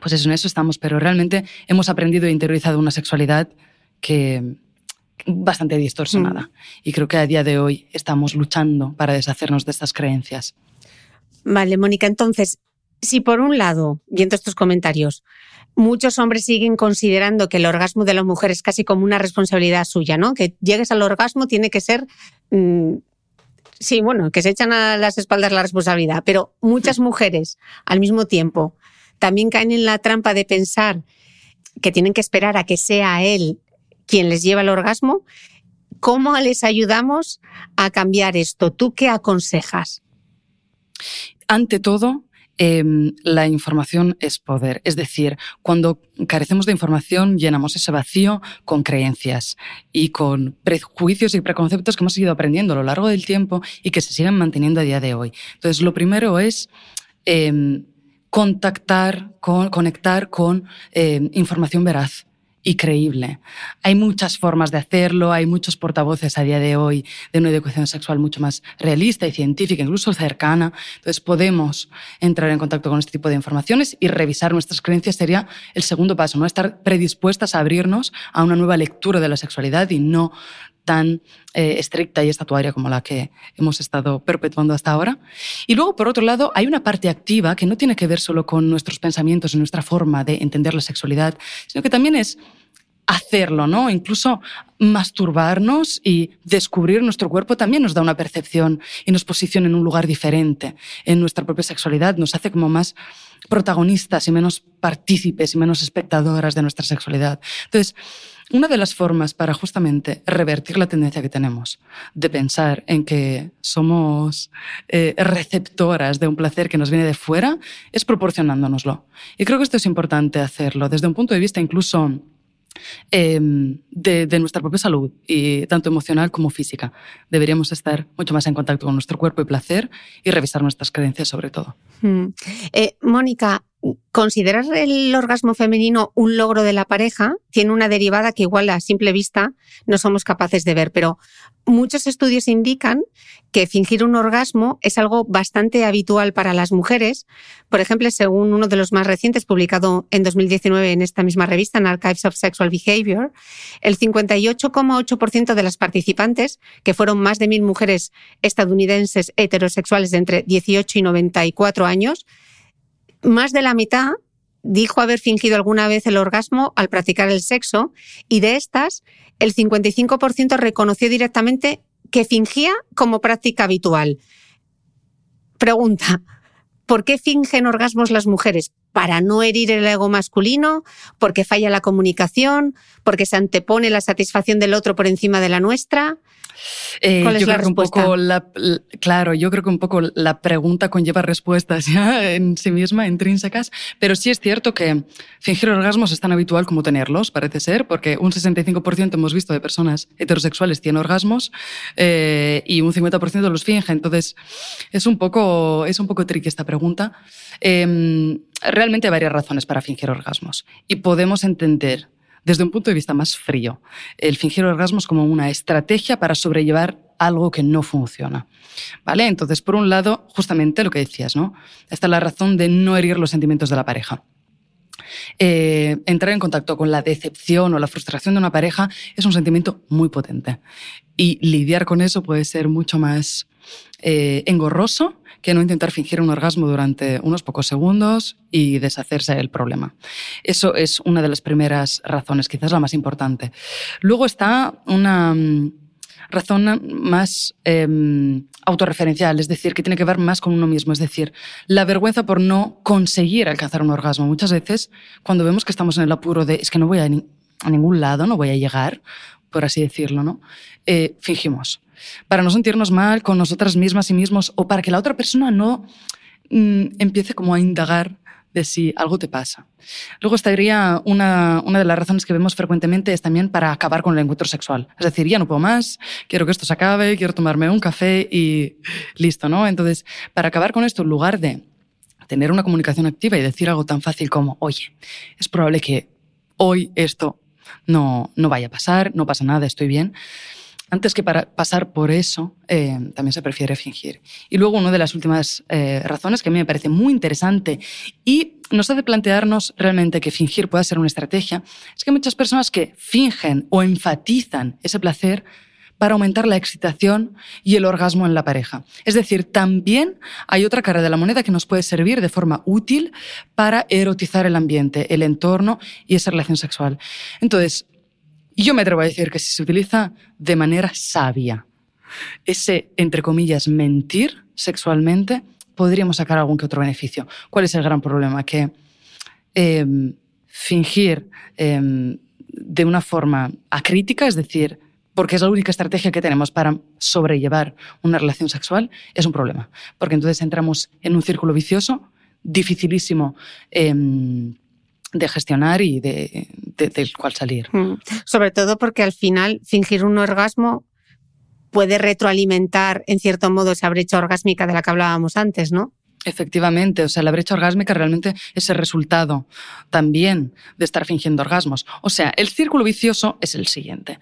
pues eso, en eso estamos, pero realmente hemos aprendido e interiorizado una sexualidad que bastante distorsionada. Mm. Y creo que a día de hoy estamos luchando para deshacernos de estas creencias. Vale, Mónica, entonces, si por un lado, viendo estos comentarios, muchos hombres siguen considerando que el orgasmo de la mujer es casi como una responsabilidad suya, ¿no? Que llegues al orgasmo tiene que ser... Mm, sí, bueno, que se echan a las espaldas la responsabilidad, pero muchas mujeres al mismo tiempo también caen en la trampa de pensar que tienen que esperar a que sea él quien les lleva el orgasmo. ¿Cómo les ayudamos a cambiar esto? ¿Tú qué aconsejas? Ante todo, em, la información es poder. Es decir, cuando carecemos de información, llenamos ese vacío con creencias y con prejuicios y preconceptos que hemos ido aprendiendo a lo largo del tiempo y que se siguen manteniendo a día de hoy. Entonces, lo primero es em, contactar, con, conectar con em, información veraz y creíble. Hay muchas formas de hacerlo, hay muchos portavoces a día de hoy de una educación sexual mucho más realista y científica, incluso cercana. Entonces podemos entrar en contacto con este tipo de informaciones y revisar nuestras creencias sería el segundo paso, ¿no? Estar predispuestas a abrirnos a una nueva lectura de la sexualidad y no tan eh, estricta y estatuaria como la que hemos estado perpetuando hasta ahora. Y luego, por otro lado, hay una parte activa que no tiene que ver solo con nuestros pensamientos y nuestra forma de entender la sexualidad, sino que también es hacerlo, ¿no? Incluso masturbarnos y descubrir nuestro cuerpo también nos da una percepción y nos posiciona en un lugar diferente en nuestra propia sexualidad, nos hace como más protagonistas y menos partícipes y menos espectadoras de nuestra sexualidad. Entonces, una de las formas para justamente revertir la tendencia que tenemos de pensar en que somos eh, receptoras de un placer que nos viene de fuera es proporcionándonoslo. Y creo que esto es importante hacerlo desde un punto de vista incluso em, de, nuestra propia salud, y tanto emocional como física. Deberíamos estar mucho más en contacto con nuestro cuerpo y placer y revisar nuestras creencias sobre todo. Mm. Eh, Mónica, considerar el orgasmo femenino un logro de la pareja tiene una derivada que igual a simple vista no somos capaces de ver, pero muchos estudios indican que fingir un orgasmo es algo bastante habitual para las mujeres. Por ejemplo, según uno de los más recientes publicado en 2019 en esta misma revista, en Archives of Sexual Behavior, el 58,8% de las participantes, que fueron más de mil mujeres estadounidenses heterosexuales de entre 18 y 94 años, más de la mitad dijo haber fingido alguna vez el orgasmo al practicar el sexo y de estas, el 55% reconoció directamente que fingía como práctica habitual. Pregunta, ¿por qué fingen orgasmos las mujeres? ¿Para no herir el ego masculino? ¿Porque falla la comunicación? ¿Porque se antepone la satisfacción del otro por encima de la nuestra? Eh, ¿Cuál es yo la creo respuesta? Un poco la, claro, yo creo que un poco la pregunta conlleva respuestas ya en sí misma, intrínsecas, pero sí es cierto que fingir orgasmos es tan habitual como tenerlos, parece ser, porque un 65% hemos visto de personas heterosexuales tienen orgasmos eh, y un 50% los finge. Entonces, es un poco, es un poco tricky esta pregunta. Eh, realmente hay varias razones para fingir orgasmos y podemos entender desde un punto de vista más frío, el fingir orgasmos como una estrategia para sobrellevar algo que no funciona. ¿Vale? Entonces, por un lado, justamente lo que decías, ¿no? Esta es la razón de no herir los sentimientos de la pareja. Eh, entrar en contacto con la decepción o la frustración de una pareja es un sentimiento muy potente. Y lidiar con eso puede ser mucho más eh, engorroso que no intentar fingir un orgasmo durante unos pocos segundos y deshacerse del problema. Eso es una de las primeras razones, quizás la más importante. Luego está una... Mm, razón más em, autorreferencial, es decir, que tiene que ver más con uno mismo, es decir, la vergüenza por no conseguir alcanzar un orgasmo. Muchas veces, cuando vemos que estamos en el apuro de es que no voy a, ningún lado, no voy a llegar, por así decirlo, ¿no? Eh, fingimos. Para no sentirnos mal con nosotras mismas y mismos o para que la otra persona no mm, empiece como a indagar de si algo te pasa. Luego estaría una, una de las razones que vemos frecuentemente es también para acabar con el encuentro sexual. Es decir, ya no puedo más, quiero que esto se acabe, quiero tomarme un café y listo, ¿no? Entonces, para acabar con esto, en lugar de tener una comunicación activa y decir algo tan fácil como, oye, es probable que hoy esto no, no vaya a pasar, no pasa nada, estoy bien, antes que para pasar por eso, eh, también se prefiere fingir. Y luego una de las últimas eh, razones que a mí me parece muy interesante y nos hace plantearnos realmente que fingir pueda ser una estrategia, es que muchas personas que fingen o enfatizan ese placer para aumentar la excitación y el orgasmo en la pareja. Es decir, también hay otra cara de la moneda que nos puede servir de forma útil para erotizar el ambiente, el entorno y esa relación sexual. Entonces, y yo me atrevo a decir que si se utiliza de manera sabia, ese, entre comillas, mentir sexualmente, podríamos sacar algún que otro beneficio. ¿Cuál es el gran problema? Que em, fingir em, de una forma acrítica, es decir, porque es la única estrategia que tenemos para sobrellevar una relación sexual, es un problema. Porque entonces entramos en un círculo vicioso, dificilísimo. Em, de gestionar y de, del cual salir. Mm. Sobre todo porque al final fingir un orgasmo puede retroalimentar en cierto modo esa brecha orgásmica de la que hablábamos antes, ¿no? Efectivamente, o sea, la brecha orgásmica realmente es el resultado también de estar fingiendo orgasmos. O sea, el círculo vicioso es el siguiente.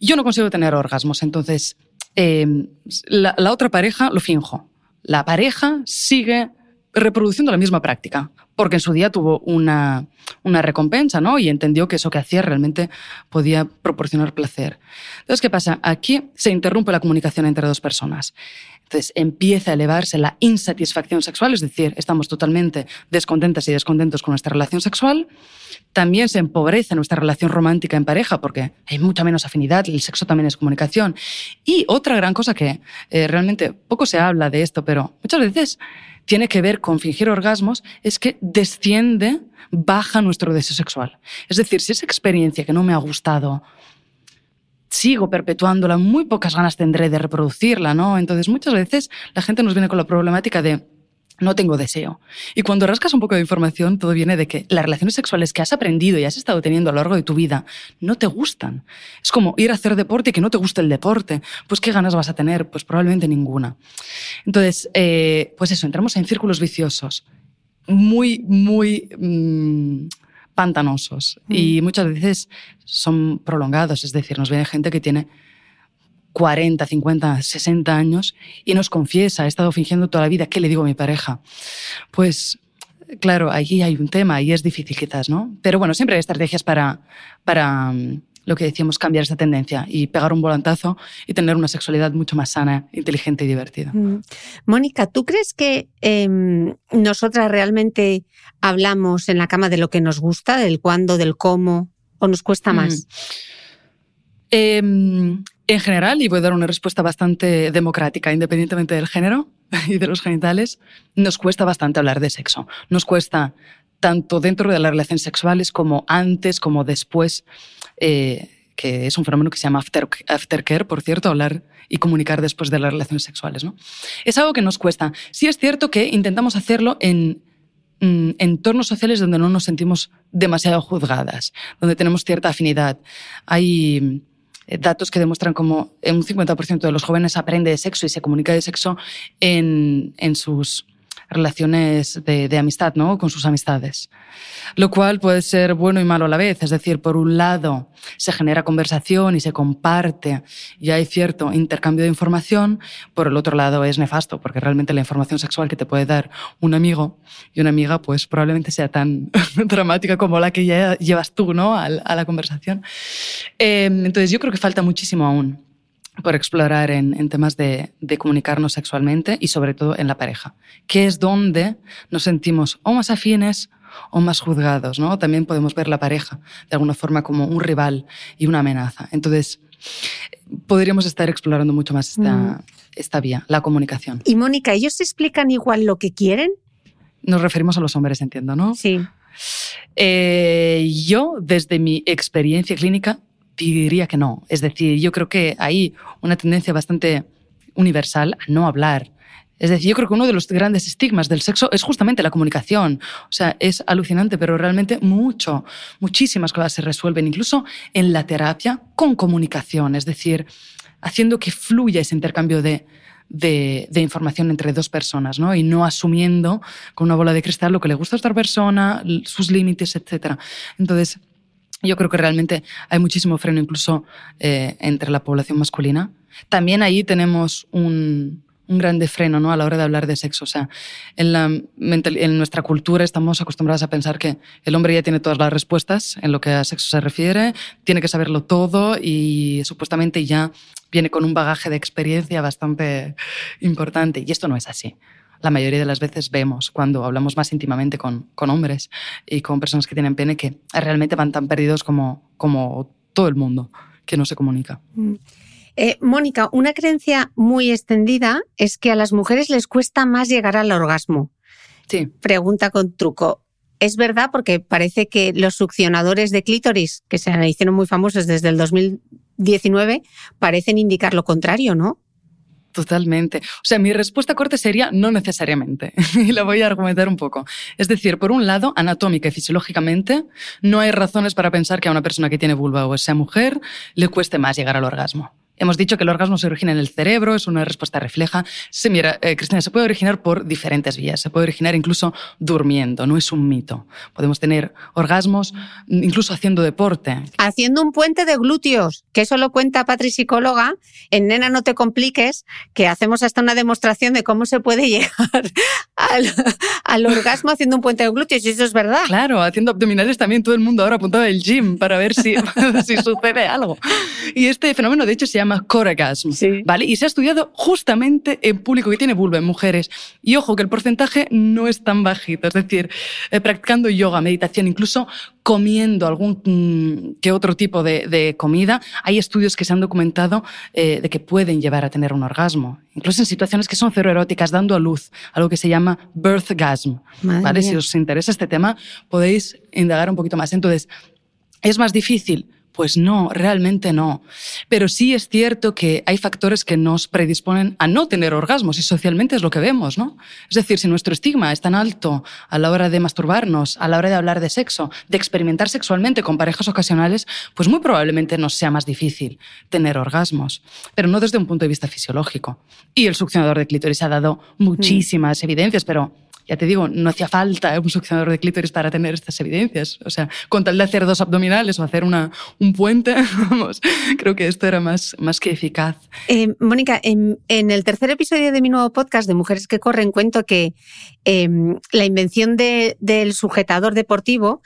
Yo no consigo tener orgasmos, entonces em, la, la otra pareja lo finjo. La pareja sigue reproduciendo la misma práctica porque en su día tuvo una, una recompensa, ¿no? Y entendió que eso que hacía realmente podía proporcionar placer. Entonces, ¿qué pasa? Aquí se interrumpe la comunicación entre dos personas. Entonces empieza a elevarse la insatisfacción sexual, es decir, estamos totalmente descontentas y descontentos con nuestra relación sexual. También se empobrece nuestra relación romántica en pareja porque hay mucha menos afinidad, el sexo también es comunicación. Y otra gran cosa que eh, realmente poco se habla de esto, pero muchas veces tiene que ver con fingir orgasmos, es que desciende, baja nuestro deseo sexual. Es decir, si esa experiencia que no me ha gustado, sigo perpetuándola, muy pocas ganas tendré de reproducirla, ¿no? Entonces, muchas veces la gente nos viene con la problemática de no tengo deseo. Y cuando rascas un poco de información, todo viene de que las relaciones sexuales que has aprendido y has estado teniendo a lo largo de tu vida no te gustan. Es como ir a hacer deporte y que no te guste el deporte. Pues ¿qué ganas vas a tener? Pues probablemente ninguna. Entonces, eh, pues eso, entramos en círculos viciosos muy, muy mm, pantanosos mm. y muchas veces son prolongados. Es decir, nos viene gente que tiene 40, 50, 60 años y nos confiesa, he estado fingiendo toda la vida, ¿qué le digo a mi pareja? Pues claro, ahí hay un tema y es difícil quizás, ¿no? Pero bueno, siempre hay estrategias para, para mm, lo que decíamos, cambiar esta tendencia y pegar un volantazo y tener una sexualidad mucho más sana, inteligente y divertida. Mm. Mónica, ¿tú crees que em, nosotras realmente hablamos en la cama de lo que nos gusta, del cuándo, del cómo, o nos cuesta más? Em, en general, y voy a dar una respuesta bastante democrática, independientemente del género y de los genitales, nos cuesta bastante hablar de sexo. Nos cuesta tanto dentro de las relaciones sexuales como antes, como después, eh, que es un fenómeno que se llama aftercare, por cierto, hablar y comunicar después de las relaciones sexuales. ¿no? Es algo que nos cuesta. Sí es cierto que intentamos hacerlo en mm, entornos sociales donde no nos sentimos demasiado juzgadas, donde tenemos cierta afinidad. Hay eh, datos que demuestran como un 50% de los jóvenes aprende de sexo y se comunica de sexo en, en sus relaciones de, amistad, ¿no? Con sus amistades. Lo cual puede ser bueno y malo a la vez. Es decir, por un lado, se genera conversación y se comparte y hay cierto intercambio de información. Por el otro lado, es nefasto, porque realmente la información sexual que te puede dar un amigo y una amiga, pues probablemente sea tan dramática como la que ya llevas tú, ¿no? A, la conversación. Eh, entonces, yo creo que falta muchísimo aún por explorar en, temas de, comunicarnos sexualmente y sobre todo en la pareja, que es donde nos sentimos o más afines o más juzgados, ¿no? También podemos ver la pareja de alguna forma como un rival y una amenaza. Entonces, podríamos estar explorando mucho más esta, Mm. esta vía, la comunicación. Y Mónica, ¿ellos explican igual lo que quieren? Nos referimos a los hombres, entiendo, ¿no? Sí. Eh, yo, desde mi experiencia clínica, diría que no. Es decir, yo creo que hay una tendencia bastante universal a no hablar. Es decir, yo creo que uno de los grandes estigmas del sexo es justamente la comunicación. O sea, es alucinante, pero realmente mucho, muchísimas cosas se resuelven, incluso en la terapia, con comunicación. Es decir, haciendo que fluya ese intercambio de, de, de, información entre dos personas, ¿no? Y no asumiendo con una bola de cristal lo que le gusta a otra persona, sus límites, etc. Entonces, yo creo que realmente hay muchísimo freno incluso eh, entre la población masculina. También ahí tenemos un, un grande freno ¿no? a la hora de hablar de sexo. O sea, en, la, en nuestra cultura estamos acostumbrados a pensar que el hombre ya tiene todas las respuestas en lo que a sexo se refiere, tiene que saberlo todo y supuestamente ya viene con un bagaje de experiencia bastante importante. Y esto no es así. La mayoría de las veces vemos cuando hablamos más íntimamente con, con hombres y con personas que tienen pene que realmente van tan perdidos como, como todo el mundo que no se comunica. Eh, Mónica, una creencia muy extendida es que a las mujeres les cuesta más llegar al orgasmo. Sí. Pregunta con truco. Es verdad porque parece que los succionadores de clítoris, que se hicieron muy famosos desde el 2019, parecen indicar lo contrario, ¿no? Totalmente. O sea, mi respuesta corta sería no necesariamente. y la voy a argumentar un poco. Es decir, por un lado, anatómica y fisiológicamente, no hay razones para pensar que a una persona que tiene vulva o sea mujer le cueste más llegar al orgasmo. Hemos dicho que el orgasmo se origina en el cerebro, es una respuesta refleja. Mira, eh, Cristina, se puede originar por diferentes vías. Se puede originar incluso durmiendo, no es un mito. Podemos tener orgasmos incluso haciendo deporte. Haciendo un puente de glúteos, que eso lo cuenta Patri Psicóloga. En Nena No Te Compliques, que hacemos hasta una demostración de cómo se puede llegar al, al orgasmo haciendo un puente de glúteos, y eso es verdad. Claro, haciendo abdominales también todo el mundo ahora apuntado al gym para ver si, si sucede algo. Y este fenómeno, de hecho, se llama coregasm, sí. ¿vale? Y se ha estudiado justamente en público que tiene vulva, en mujeres. Y ojo, que el porcentaje no es tan bajito, es decir, eh, practicando yoga, meditación, incluso comiendo algún mm, que otro tipo de, de, comida, hay estudios que se han documentado eh, de que pueden llevar a tener un orgasmo, incluso en situaciones que son cero eróticas, dando a luz, algo que se llama birthgasm, ¿vale? Si os interesa este tema, podéis indagar un poquito más. Entonces, ¿es más difícil? Pues no, realmente no. Pero sí es cierto que hay factores que nos predisponen a no tener orgasmos y socialmente es lo que vemos, ¿no? Es decir, si nuestro estigma es tan alto a la hora de masturbarnos, a la hora de hablar de sexo, de experimentar sexualmente con parejas ocasionales, pues muy probablemente nos sea más difícil tener orgasmos, pero no desde un punto de vista fisiológico. Y el succionador de clítoris ha dado muchísimas mm. evidencias, pero ya te digo, no hacía falta un succionador de clítoris para tener estas evidencias. O sea, con tal de hacer dos abdominales o hacer una, un puente, vamos, creo que esto era más, más que eficaz. Eh, Mónica, en, el tercer episodio de mi nuevo podcast de Mujeres que Corren cuento que eh, la invención de, del sujetador deportivo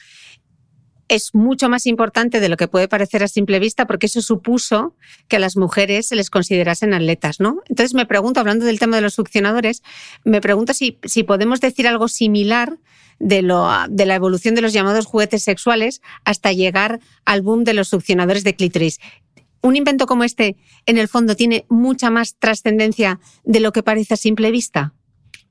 es mucho más importante de lo que puede parecer a simple vista porque eso supuso que a las mujeres se les considerasen atletas, ¿no? Entonces me pregunto, hablando del tema de los succionadores, me pregunto si, podemos decir algo similar de, de la evolución de los llamados juguetes sexuales hasta llegar al boom de los succionadores de clítoris. Un invento como este, en el fondo, tiene mucha más trascendencia de lo que parece a simple vista.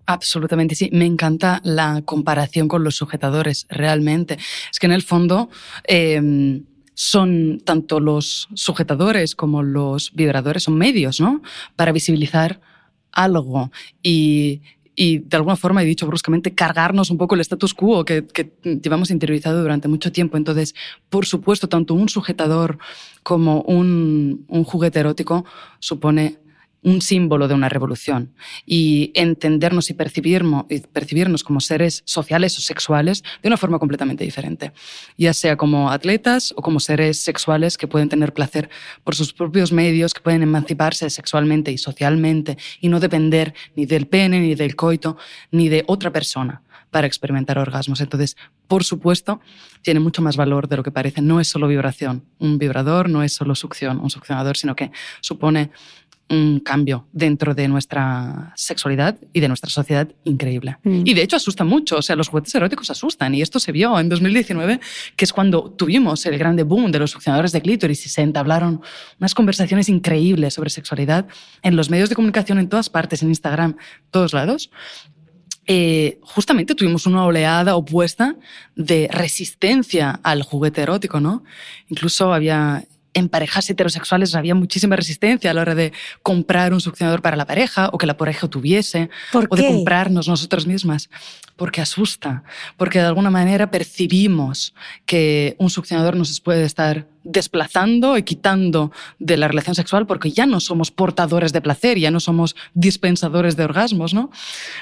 Absolutamente, sí. Me encanta la comparación con los sujetadores, realmente. Es que en el fondo eh, son tanto los sujetadores como los vibradores, son medios, ¿no? Para visibilizar algo y, y de alguna forma, he dicho bruscamente, cargarnos un poco el status quo que, que, llevamos interiorizado durante mucho tiempo. Entonces, por supuesto, tanto un sujetador como un, un juguete erótico supone un símbolo de una revolución y entendernos y percibirnos, percibirnos como seres sociales o sexuales de una forma completamente diferente, ya sea como atletas o como seres sexuales que pueden tener placer por sus propios medios, que pueden emanciparse sexualmente y socialmente y no depender ni del pene, ni del coito, ni de otra persona para experimentar orgasmos. Entonces, por supuesto, tiene mucho más valor de lo que parece. No es solo vibración. Un vibrador no es solo succión, un succionador, sino que supone un cambio dentro de nuestra sexualidad y de nuestra sociedad increíble. Mm. Y de hecho asusta mucho, o sea, los juguetes eróticos asustan y esto se vio en 2019, que es cuando tuvimos el grande boom de los succionadores de clítoris y se entablaron unas conversaciones increíbles sobre sexualidad en los medios de comunicación en todas partes, en Instagram, todos lados. Eh, justamente tuvimos una oleada opuesta de resistencia al juguete erótico, ¿no? Incluso había en parejas heterosexuales había muchísima resistencia a la hora de comprar un succionador para la pareja o que la pareja tuviese ¿Por o de comprarnos nosotras mismas. Porque asusta, porque de alguna manera percibimos que un succionador nos puede estar desplazando y quitando de la relación sexual porque ya no somos portadores de placer, ya no somos dispensadores de orgasmos, ¿no?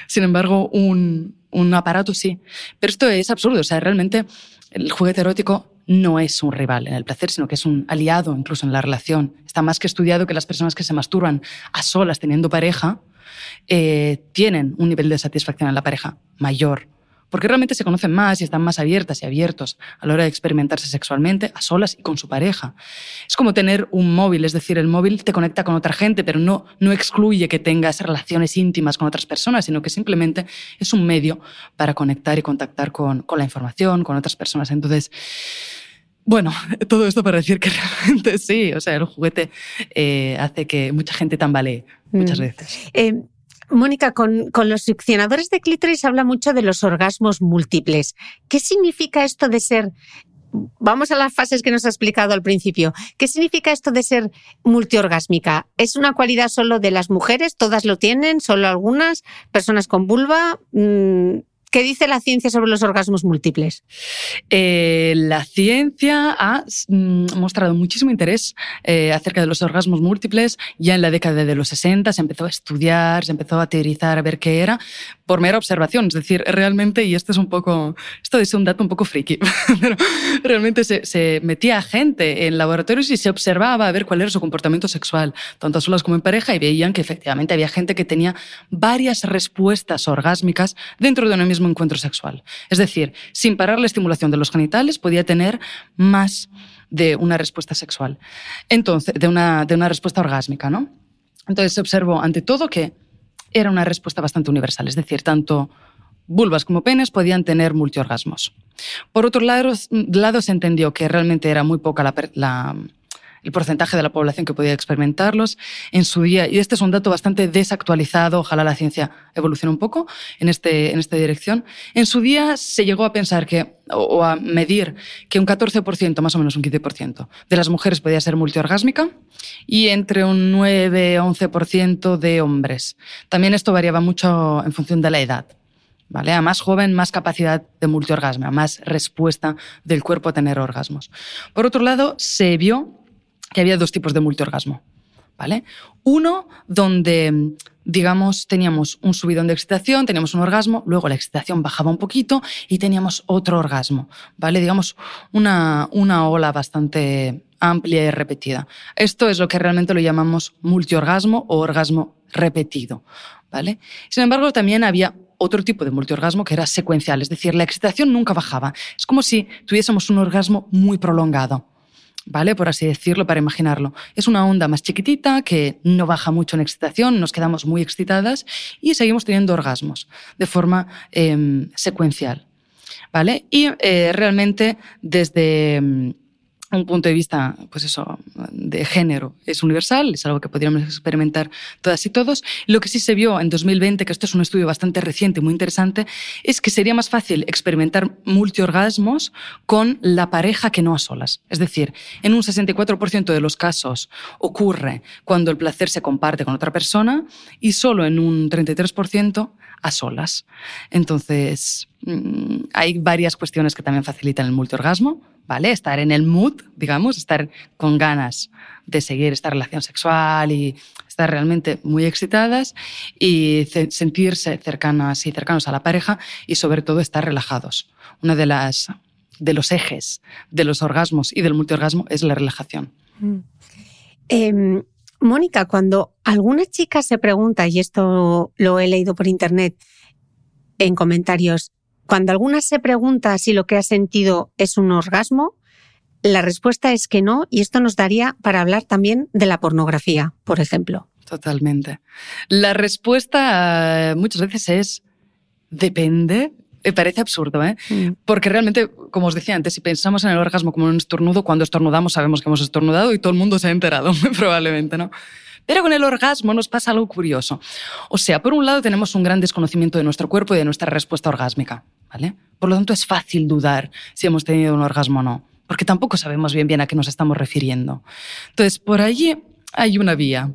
Sin embargo, un, un aparato sí. Pero esto es absurdo, o sea, realmente el juguete erótico no es un rival en el placer, sino que es un aliado incluso en la relación. Está más que estudiado que las personas que se masturban a solas teniendo pareja eh, tienen un nivel de satisfacción en la pareja mayor. Porque realmente se conocen más y están más abiertas y abiertos a la hora de experimentarse sexualmente a solas y con su pareja. Es como tener un móvil, es decir, el móvil te conecta con otra gente, pero no, no excluye que tengas relaciones íntimas con otras personas, sino que simplemente es un medio para conectar y contactar con, con la información, con otras personas. Entonces, bueno, todo esto para decir que realmente sí, o sea, el juguete eh, hace que mucha gente tambalee muchas Mm. veces. Eh, Mónica, con, con los succionadores de clítoris habla mucho de los orgasmos múltiples. ¿Qué significa esto de ser... Vamos a las fases que nos ha explicado al principio. ¿Qué significa esto de ser multiorgásmica? ¿Es una cualidad solo de las mujeres? ¿Todas lo tienen? ¿Solo algunas? ¿Personas con vulva? ¿Qué dice la ciencia sobre los orgasmos múltiples? Eh, la ciencia ha mm, mostrado muchísimo interés eh, acerca de los orgasmos múltiples. Ya en la década de los 60 se empezó a estudiar, se empezó a teorizar, a ver qué era, por mera observación. Es decir, realmente, y esto es un poco, esto es un dato un poco friki, pero realmente se, se metía gente en laboratorios y se observaba a ver cuál era su comportamiento sexual, tanto solas como en pareja, y veían que efectivamente había gente que tenía varias respuestas orgásmicas dentro de un mismo encuentro sexual. Es decir, sin parar la estimulación de los genitales, podía tener más de una respuesta sexual. Entonces, de una, de una respuesta orgásmica, ¿no? Entonces se observó ante todo que era una respuesta bastante universal, es decir, tanto vulvas como penes podían tener multiorgasmos. Por otro lado, se entendió que realmente era muy poca la, la- el porcentaje de la población que podía experimentarlos en su día. Y este es un dato bastante desactualizado. Ojalá la ciencia evolucione un poco en, este, en esta dirección. En su día se llegó a pensar que, o, a medir que un 14%, más o menos un 15%, de las mujeres podía ser multiorgásmica y entre un 9 o 11% de hombres. También esto variaba mucho en función de la edad. ¿Vale? A más joven, más capacidad de multiorgasmo, más respuesta del cuerpo a tener orgasmos. Por otro lado, se vio que había dos tipos de multiorgasmo. ¿Vale? Uno donde, digamos, teníamos un subidón de excitación, teníamos un orgasmo, luego la excitación bajaba un poquito y teníamos otro orgasmo. ¿Vale? Digamos, una, una ola bastante amplia y repetida. Esto es lo que realmente lo llamamos multiorgasmo o orgasmo repetido. ¿Vale? Sin embargo, también había otro tipo de multiorgasmo que era secuencial, es decir, la excitación nunca bajaba. Es como si tuviésemos un orgasmo muy prolongado. ¿Vale? Por así decirlo, para imaginarlo. Es una onda más chiquitita que no baja mucho en excitación, nos quedamos muy excitadas y seguimos teniendo orgasmos de forma eh, secuencial. ¿Vale? Y eh, realmente desde mm, un punto de vista, pues eso, de género, es universal, es algo que podríamos experimentar todas y todos. Lo que sí se vio en 2020, que esto es un estudio bastante reciente, muy interesante, es que sería más fácil experimentar multiorgasmos con la pareja que no a solas. Es decir, en un 64% de los casos ocurre cuando el placer se comparte con otra persona y solo en un 33% a solas. Entonces, mm, hay varias cuestiones que también facilitan el multiorgasmo, ¿vale? Estar en el mood, digamos, estar con ganas de seguir esta relación sexual y estar realmente muy excitadas y sentirse cercanas y cercanos a la pareja y sobre todo estar relajados. Una de las de los ejes de los orgasmos y del multiorgasmo es la relajación. Eh, Mónica, cuando alguna chica se pregunta, y esto lo he leído por internet en comentarios, cuando alguna se pregunta si lo que ha sentido es un orgasmo, la respuesta es que no, y esto nos daría para hablar también de la pornografía, por ejemplo. Totalmente. La respuesta muchas veces es depende. Me parece absurdo, ¿eh? Mm. Porque realmente, como os decía antes, si pensamos en el orgasmo como un estornudo, cuando estornudamos sabemos que hemos estornudado y todo el mundo se ha enterado, probablemente, ¿no? Pero con el orgasmo nos pasa algo curioso. O sea, por un lado tenemos un gran desconocimiento de nuestro cuerpo y de nuestra respuesta orgásmica, ¿vale? Por lo tanto, es fácil dudar si hemos tenido un orgasmo o no, porque tampoco sabemos bien bien a qué nos estamos refiriendo. Entonces, por allí hay una vía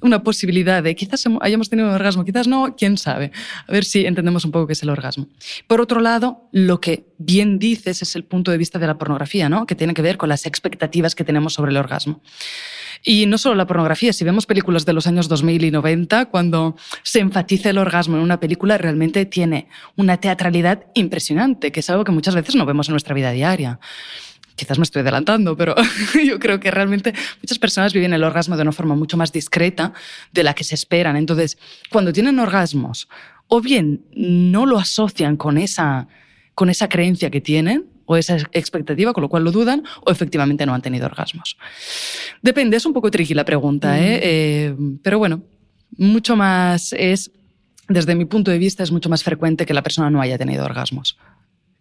una posibilidad de quizás hayamos tenido un orgasmo, quizás no, quién sabe. A ver si entendemos un poco qué es el orgasmo. Por otro lado, lo que bien dices es el punto de vista de la pornografía, ¿no? que tiene que ver con las expectativas que tenemos sobre el orgasmo. Y no solo la pornografía, si vemos películas de los años 2000 y 90, cuando se enfatiza el orgasmo en una película, realmente tiene una teatralidad impresionante, que es algo que muchas veces no vemos en nuestra vida diaria quizás me estoy adelantando, pero yo creo que realmente muchas personas viven el orgasmo de una forma mucho más discreta de la que se esperan. Entonces, cuando tienen orgasmos, o bien no lo asocian con esa, con esa creencia que tienen, o esa expectativa, con lo cual lo dudan, o efectivamente no han tenido orgasmos. Depende, es un poco tricky la pregunta, ¿eh? Eh, pero bueno, mucho más es, desde mi punto de vista, es mucho más frecuente que la persona no haya tenido orgasmos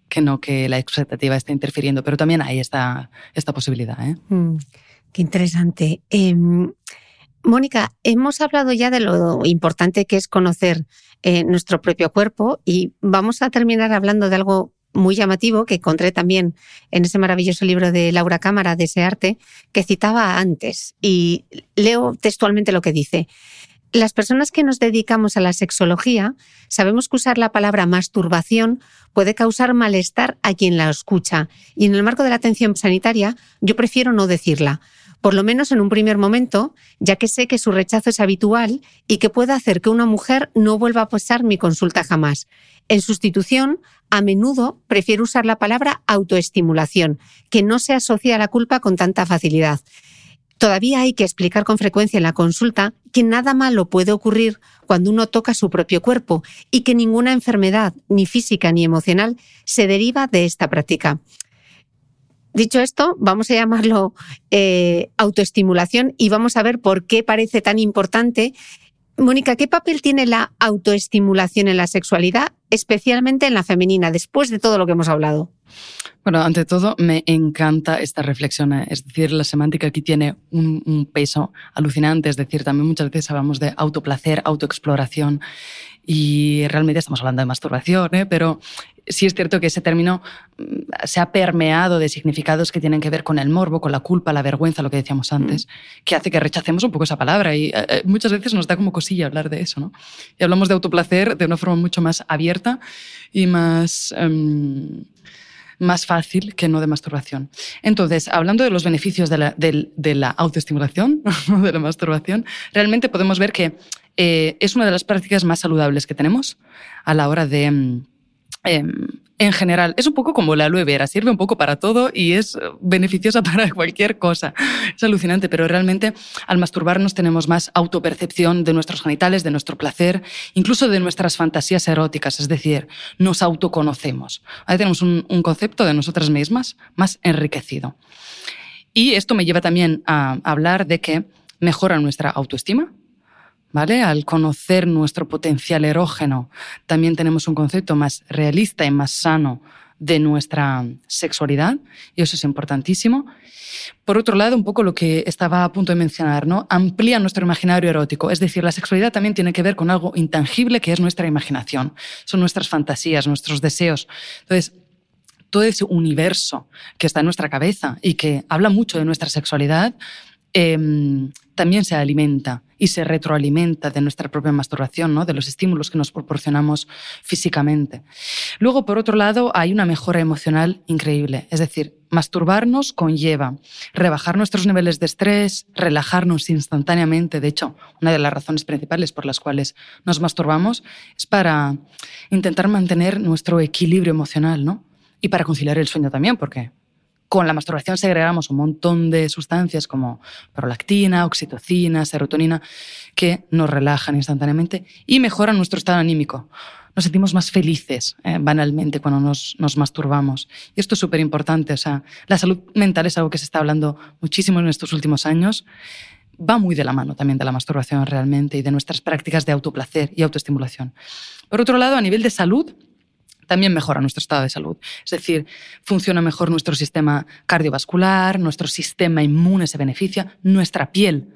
que no que la expectativa esté interfiriendo, pero también hay esta, esta posibilidad. ¿eh? Mm, qué interesante. Em, Mónica, hemos hablado ya de lo importante que es conocer eh, nuestro propio cuerpo y vamos a terminar hablando de algo muy llamativo que encontré también en ese maravilloso libro de Laura Cámara, de ese arte, que citaba antes. Y leo textualmente lo que dice. Las personas que nos dedicamos a la sexología sabemos que usar la palabra masturbación puede causar malestar a quien la escucha y en el marco de la atención sanitaria yo prefiero no decirla, por lo menos en un primer momento, ya que sé que su rechazo es habitual y que puede hacer que una mujer no vuelva a pasar mi consulta jamás. En sustitución, a menudo prefiero usar la palabra autoestimulación, que no se asocia a la culpa con tanta facilidad. Todavía hay que explicar con frecuencia en la consulta que nada malo puede ocurrir cuando uno toca su propio cuerpo y que ninguna enfermedad, ni física ni emocional, se deriva de esta práctica. Dicho esto, vamos a llamarlo eh, autoestimulación y vamos a ver por qué parece tan importante. Mónica, ¿qué papel tiene la autoestimulación en la sexualidad, especialmente en la femenina, después de todo lo que hemos hablado? Bueno, ante todo, me encanta esta reflexión. ¿eh? Es decir, la semántica aquí tiene un, peso alucinante. Es decir, también muchas veces hablamos de autoplacer, autoexploración. Y realmente estamos hablando de masturbación, ¿eh? pero sí es cierto que ese término mm, se ha permeado de significados que tienen que ver con el morbo, con la culpa, la vergüenza, lo que decíamos antes, mm. que hace que rechacemos un poco esa palabra. Y eh, muchas veces nos da como cosilla hablar de eso. ¿no? Y hablamos de autoplacer de una forma mucho más abierta y más... Em, más fácil que no de masturbación. Entonces, hablando de los beneficios de la, autoestimulación, de la masturbación, realmente podemos ver que eh, es una de las prácticas más saludables que tenemos a la hora de... Mm, em, en general, es un poco como la aloe vera, sirve un poco para todo y es beneficiosa para cualquier cosa. Es alucinante, pero realmente al masturbarnos tenemos más autopercepción de nuestros genitales, de nuestro placer, incluso de nuestras fantasías eróticas, es decir, nos autoconocemos. Ahí tenemos un, un concepto de nosotras mismas más enriquecido. Y esto me lleva también a hablar de que mejora nuestra autoestima, ¿vale? Al conocer nuestro potencial erógeno, también tenemos un concepto más realista y más sano de nuestra sexualidad, y eso es importantísimo. Por otro lado, un poco lo que estaba a punto de mencionar, ¿no? Amplía nuestro imaginario erótico, es decir, la sexualidad también tiene que ver con algo intangible que es nuestra imaginación, son nuestras fantasías, nuestros deseos. Entonces, todo ese universo que está en nuestra cabeza y que habla mucho de nuestra sexualidad, Em, también se alimenta y se retroalimenta de nuestra propia masturbación, ¿no? de los estímulos que nos proporcionamos físicamente. Luego, por otro lado, hay una mejora emocional increíble. Es decir, masturbarnos conlleva rebajar nuestros niveles de estrés, relajarnos instantáneamente. De hecho, una de las razones principales por las cuales nos masturbamos es para intentar mantener nuestro equilibrio emocional, ¿no? Y para conciliar el sueño también, porque con la masturbación segregamos un montón de sustancias como prolactina, oxitocina, serotonina, que nos relajan instantáneamente y mejoran nuestro estado anímico. Nos sentimos más felices eh, banalmente cuando nos, nos, masturbamos. Y esto es súper importante. O sea, la salud mental es algo que se está hablando muchísimo en estos últimos años va muy de la mano también de la masturbación realmente y de nuestras prácticas de autoplacer y autoestimulación. Por otro lado, a nivel de salud, también mejora nuestro estado de salud. Es decir, funciona mejor nuestro sistema cardiovascular, nuestro sistema inmune se beneficia, nuestra piel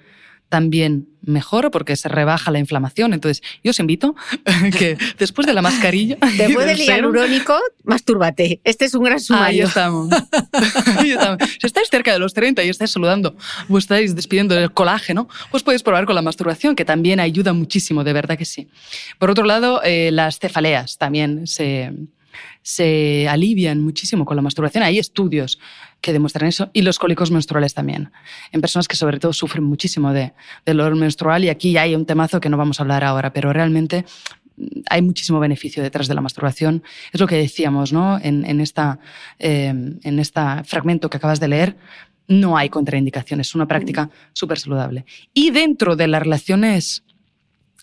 también mejora porque se rebaja la inflamación. Entonces, yo os invito que después de la mascarilla. Después del hialurónico, mastúrbate. Este es un gran sumario. Ahí estamos. Ahí estamos. Si estáis cerca de los 30 y estáis saludando o estáis despidiendo el colágeno, pues podéis probar con la masturbación, que también ayuda muchísimo, de verdad que sí. Por otro lado, eh, las cefaleas también se, se alivian muchísimo con la masturbación. Hay estudios que demuestran eso y los cólicos menstruales también. En personas que sobre todo sufren muchísimo de, dolor menstrual y aquí hay un temazo que no vamos a hablar ahora, pero realmente mm, hay muchísimo beneficio detrás de la masturbación. Es lo que decíamos ¿no? en, esta, en este fragmento que acabas de leer. No hay contraindicaciones, es una práctica súper saludable. Y dentro de las relaciones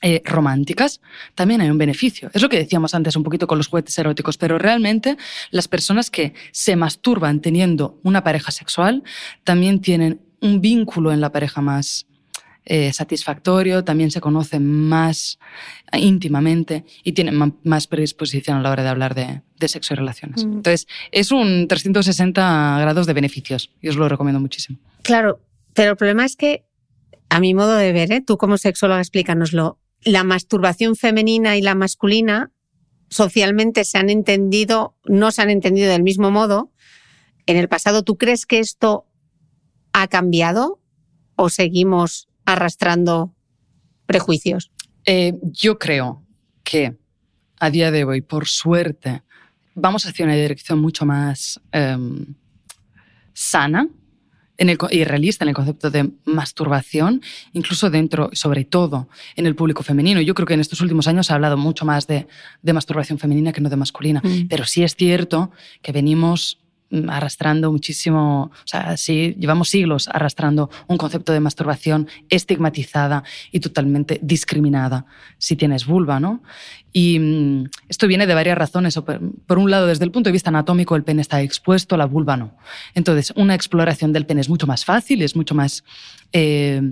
eh, románticas, también hay un beneficio. Es lo que decíamos antes un poquito con los juguetes eróticos, pero realmente las personas que se masturban teniendo una pareja sexual también tienen un vínculo en la pareja más eh, satisfactorio, también se conocen más íntimamente y tienen más predisposición a la hora de hablar de, sexo y relaciones. Mm. Entonces, es un 360 grados de beneficios y os lo recomiendo muchísimo. Claro, pero el problema es que, a mi modo de ver, ¿eh? tú como sexóloga explícanoslo, la masturbación femenina y la masculina socialmente se han entendido, no se han entendido del mismo modo. En el pasado, ¿tú crees que esto ha cambiado o seguimos arrastrando prejuicios? Eh, yo creo que a día de hoy, por suerte, vamos hacia una dirección mucho más em, sana en el, y realista en el concepto de masturbación, incluso dentro, sobre todo, en el público femenino. Yo creo que en estos últimos años se ha hablado mucho más de, de masturbación femenina que no de masculina, mm. pero sí es cierto que venimos arrastrando muchísimo, o sea, sí, llevamos siglos arrastrando un concepto de masturbación estigmatizada y totalmente discriminada si tienes vulva, ¿no? Y mm, esto viene de varias razones. Por un lado, desde el punto de vista anatómico, el pene está expuesto, la vulva no. Entonces, una exploración del pene es mucho más fácil, es mucho más... Eh,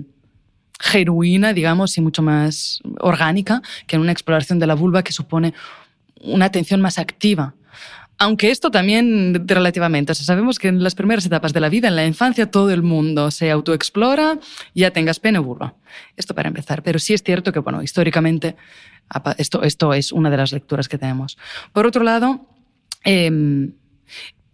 digamos, y mucho más orgánica que una exploración de la vulva que supone una atención más activa aunque esto también relativamente, o sabemos que en las primeras etapas de la vida, en la infancia, todo el mundo se autoexplora, ya tengas pene o vulva. Esto para empezar. Pero sí es cierto que, bueno, históricamente esto, esto es una de las lecturas que tenemos. Por otro lado, em,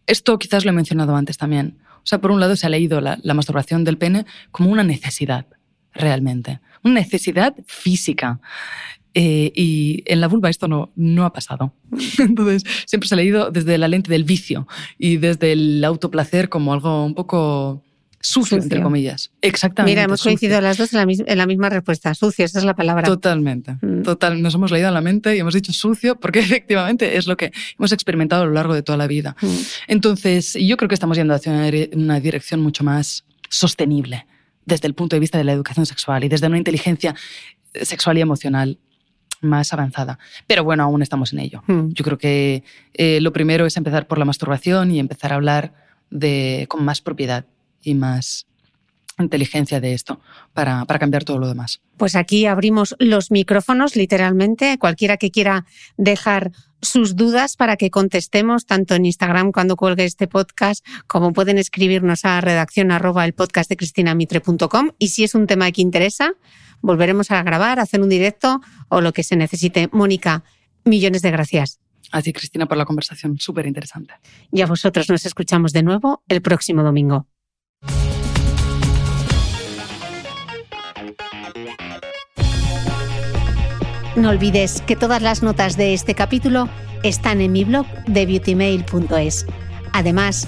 esto quizás lo he mencionado antes también. O sea, por un lado se ha leído la masturbación del pene como una necesidad, realmente. Una necesidad física. Eh, y en la vulva esto no, no ha pasado. Entonces, siempre se ha leído desde la lente del vicio y desde el autoplacer como algo un poco sucio, entre comillas. Exactamente. Mira, hemos coincidido las dos en la, misma respuesta. Sucio, esa es la palabra. Totalmente. Mm. Total, nos hemos leído en la mente y hemos dicho sucio porque efectivamente es lo que hemos experimentado a lo largo de toda la vida. Mm. Entonces, yo creo que estamos yendo hacia una dirección mucho más sostenible desde el punto de vista de la educación sexual y desde una inteligencia sexual y emocional más avanzada. Pero bueno, aún estamos en ello. Hmm. Yo creo que eh, lo primero es empezar por la masturbación y empezar a hablar de, con más propiedad y más inteligencia de esto para, para, cambiar todo lo demás. Pues aquí abrimos los micrófonos, literalmente. Cualquiera que quiera dejar sus dudas para que contestemos tanto en Instagram cuando cuelgue este podcast, como pueden escribirnos a redacción arroba el podcast de cristinamitre.com. Y si es un tema que interesa, volveremos a grabar, a hacer un directo o lo que se necesite. Mónica, millones de gracias. A ti, Cristina, por la conversación súper interesante. Y a vosotros nos escuchamos de nuevo el próximo domingo. No olvides que todas las notas de este capítulo están en mi blog de beautymail.es. Además,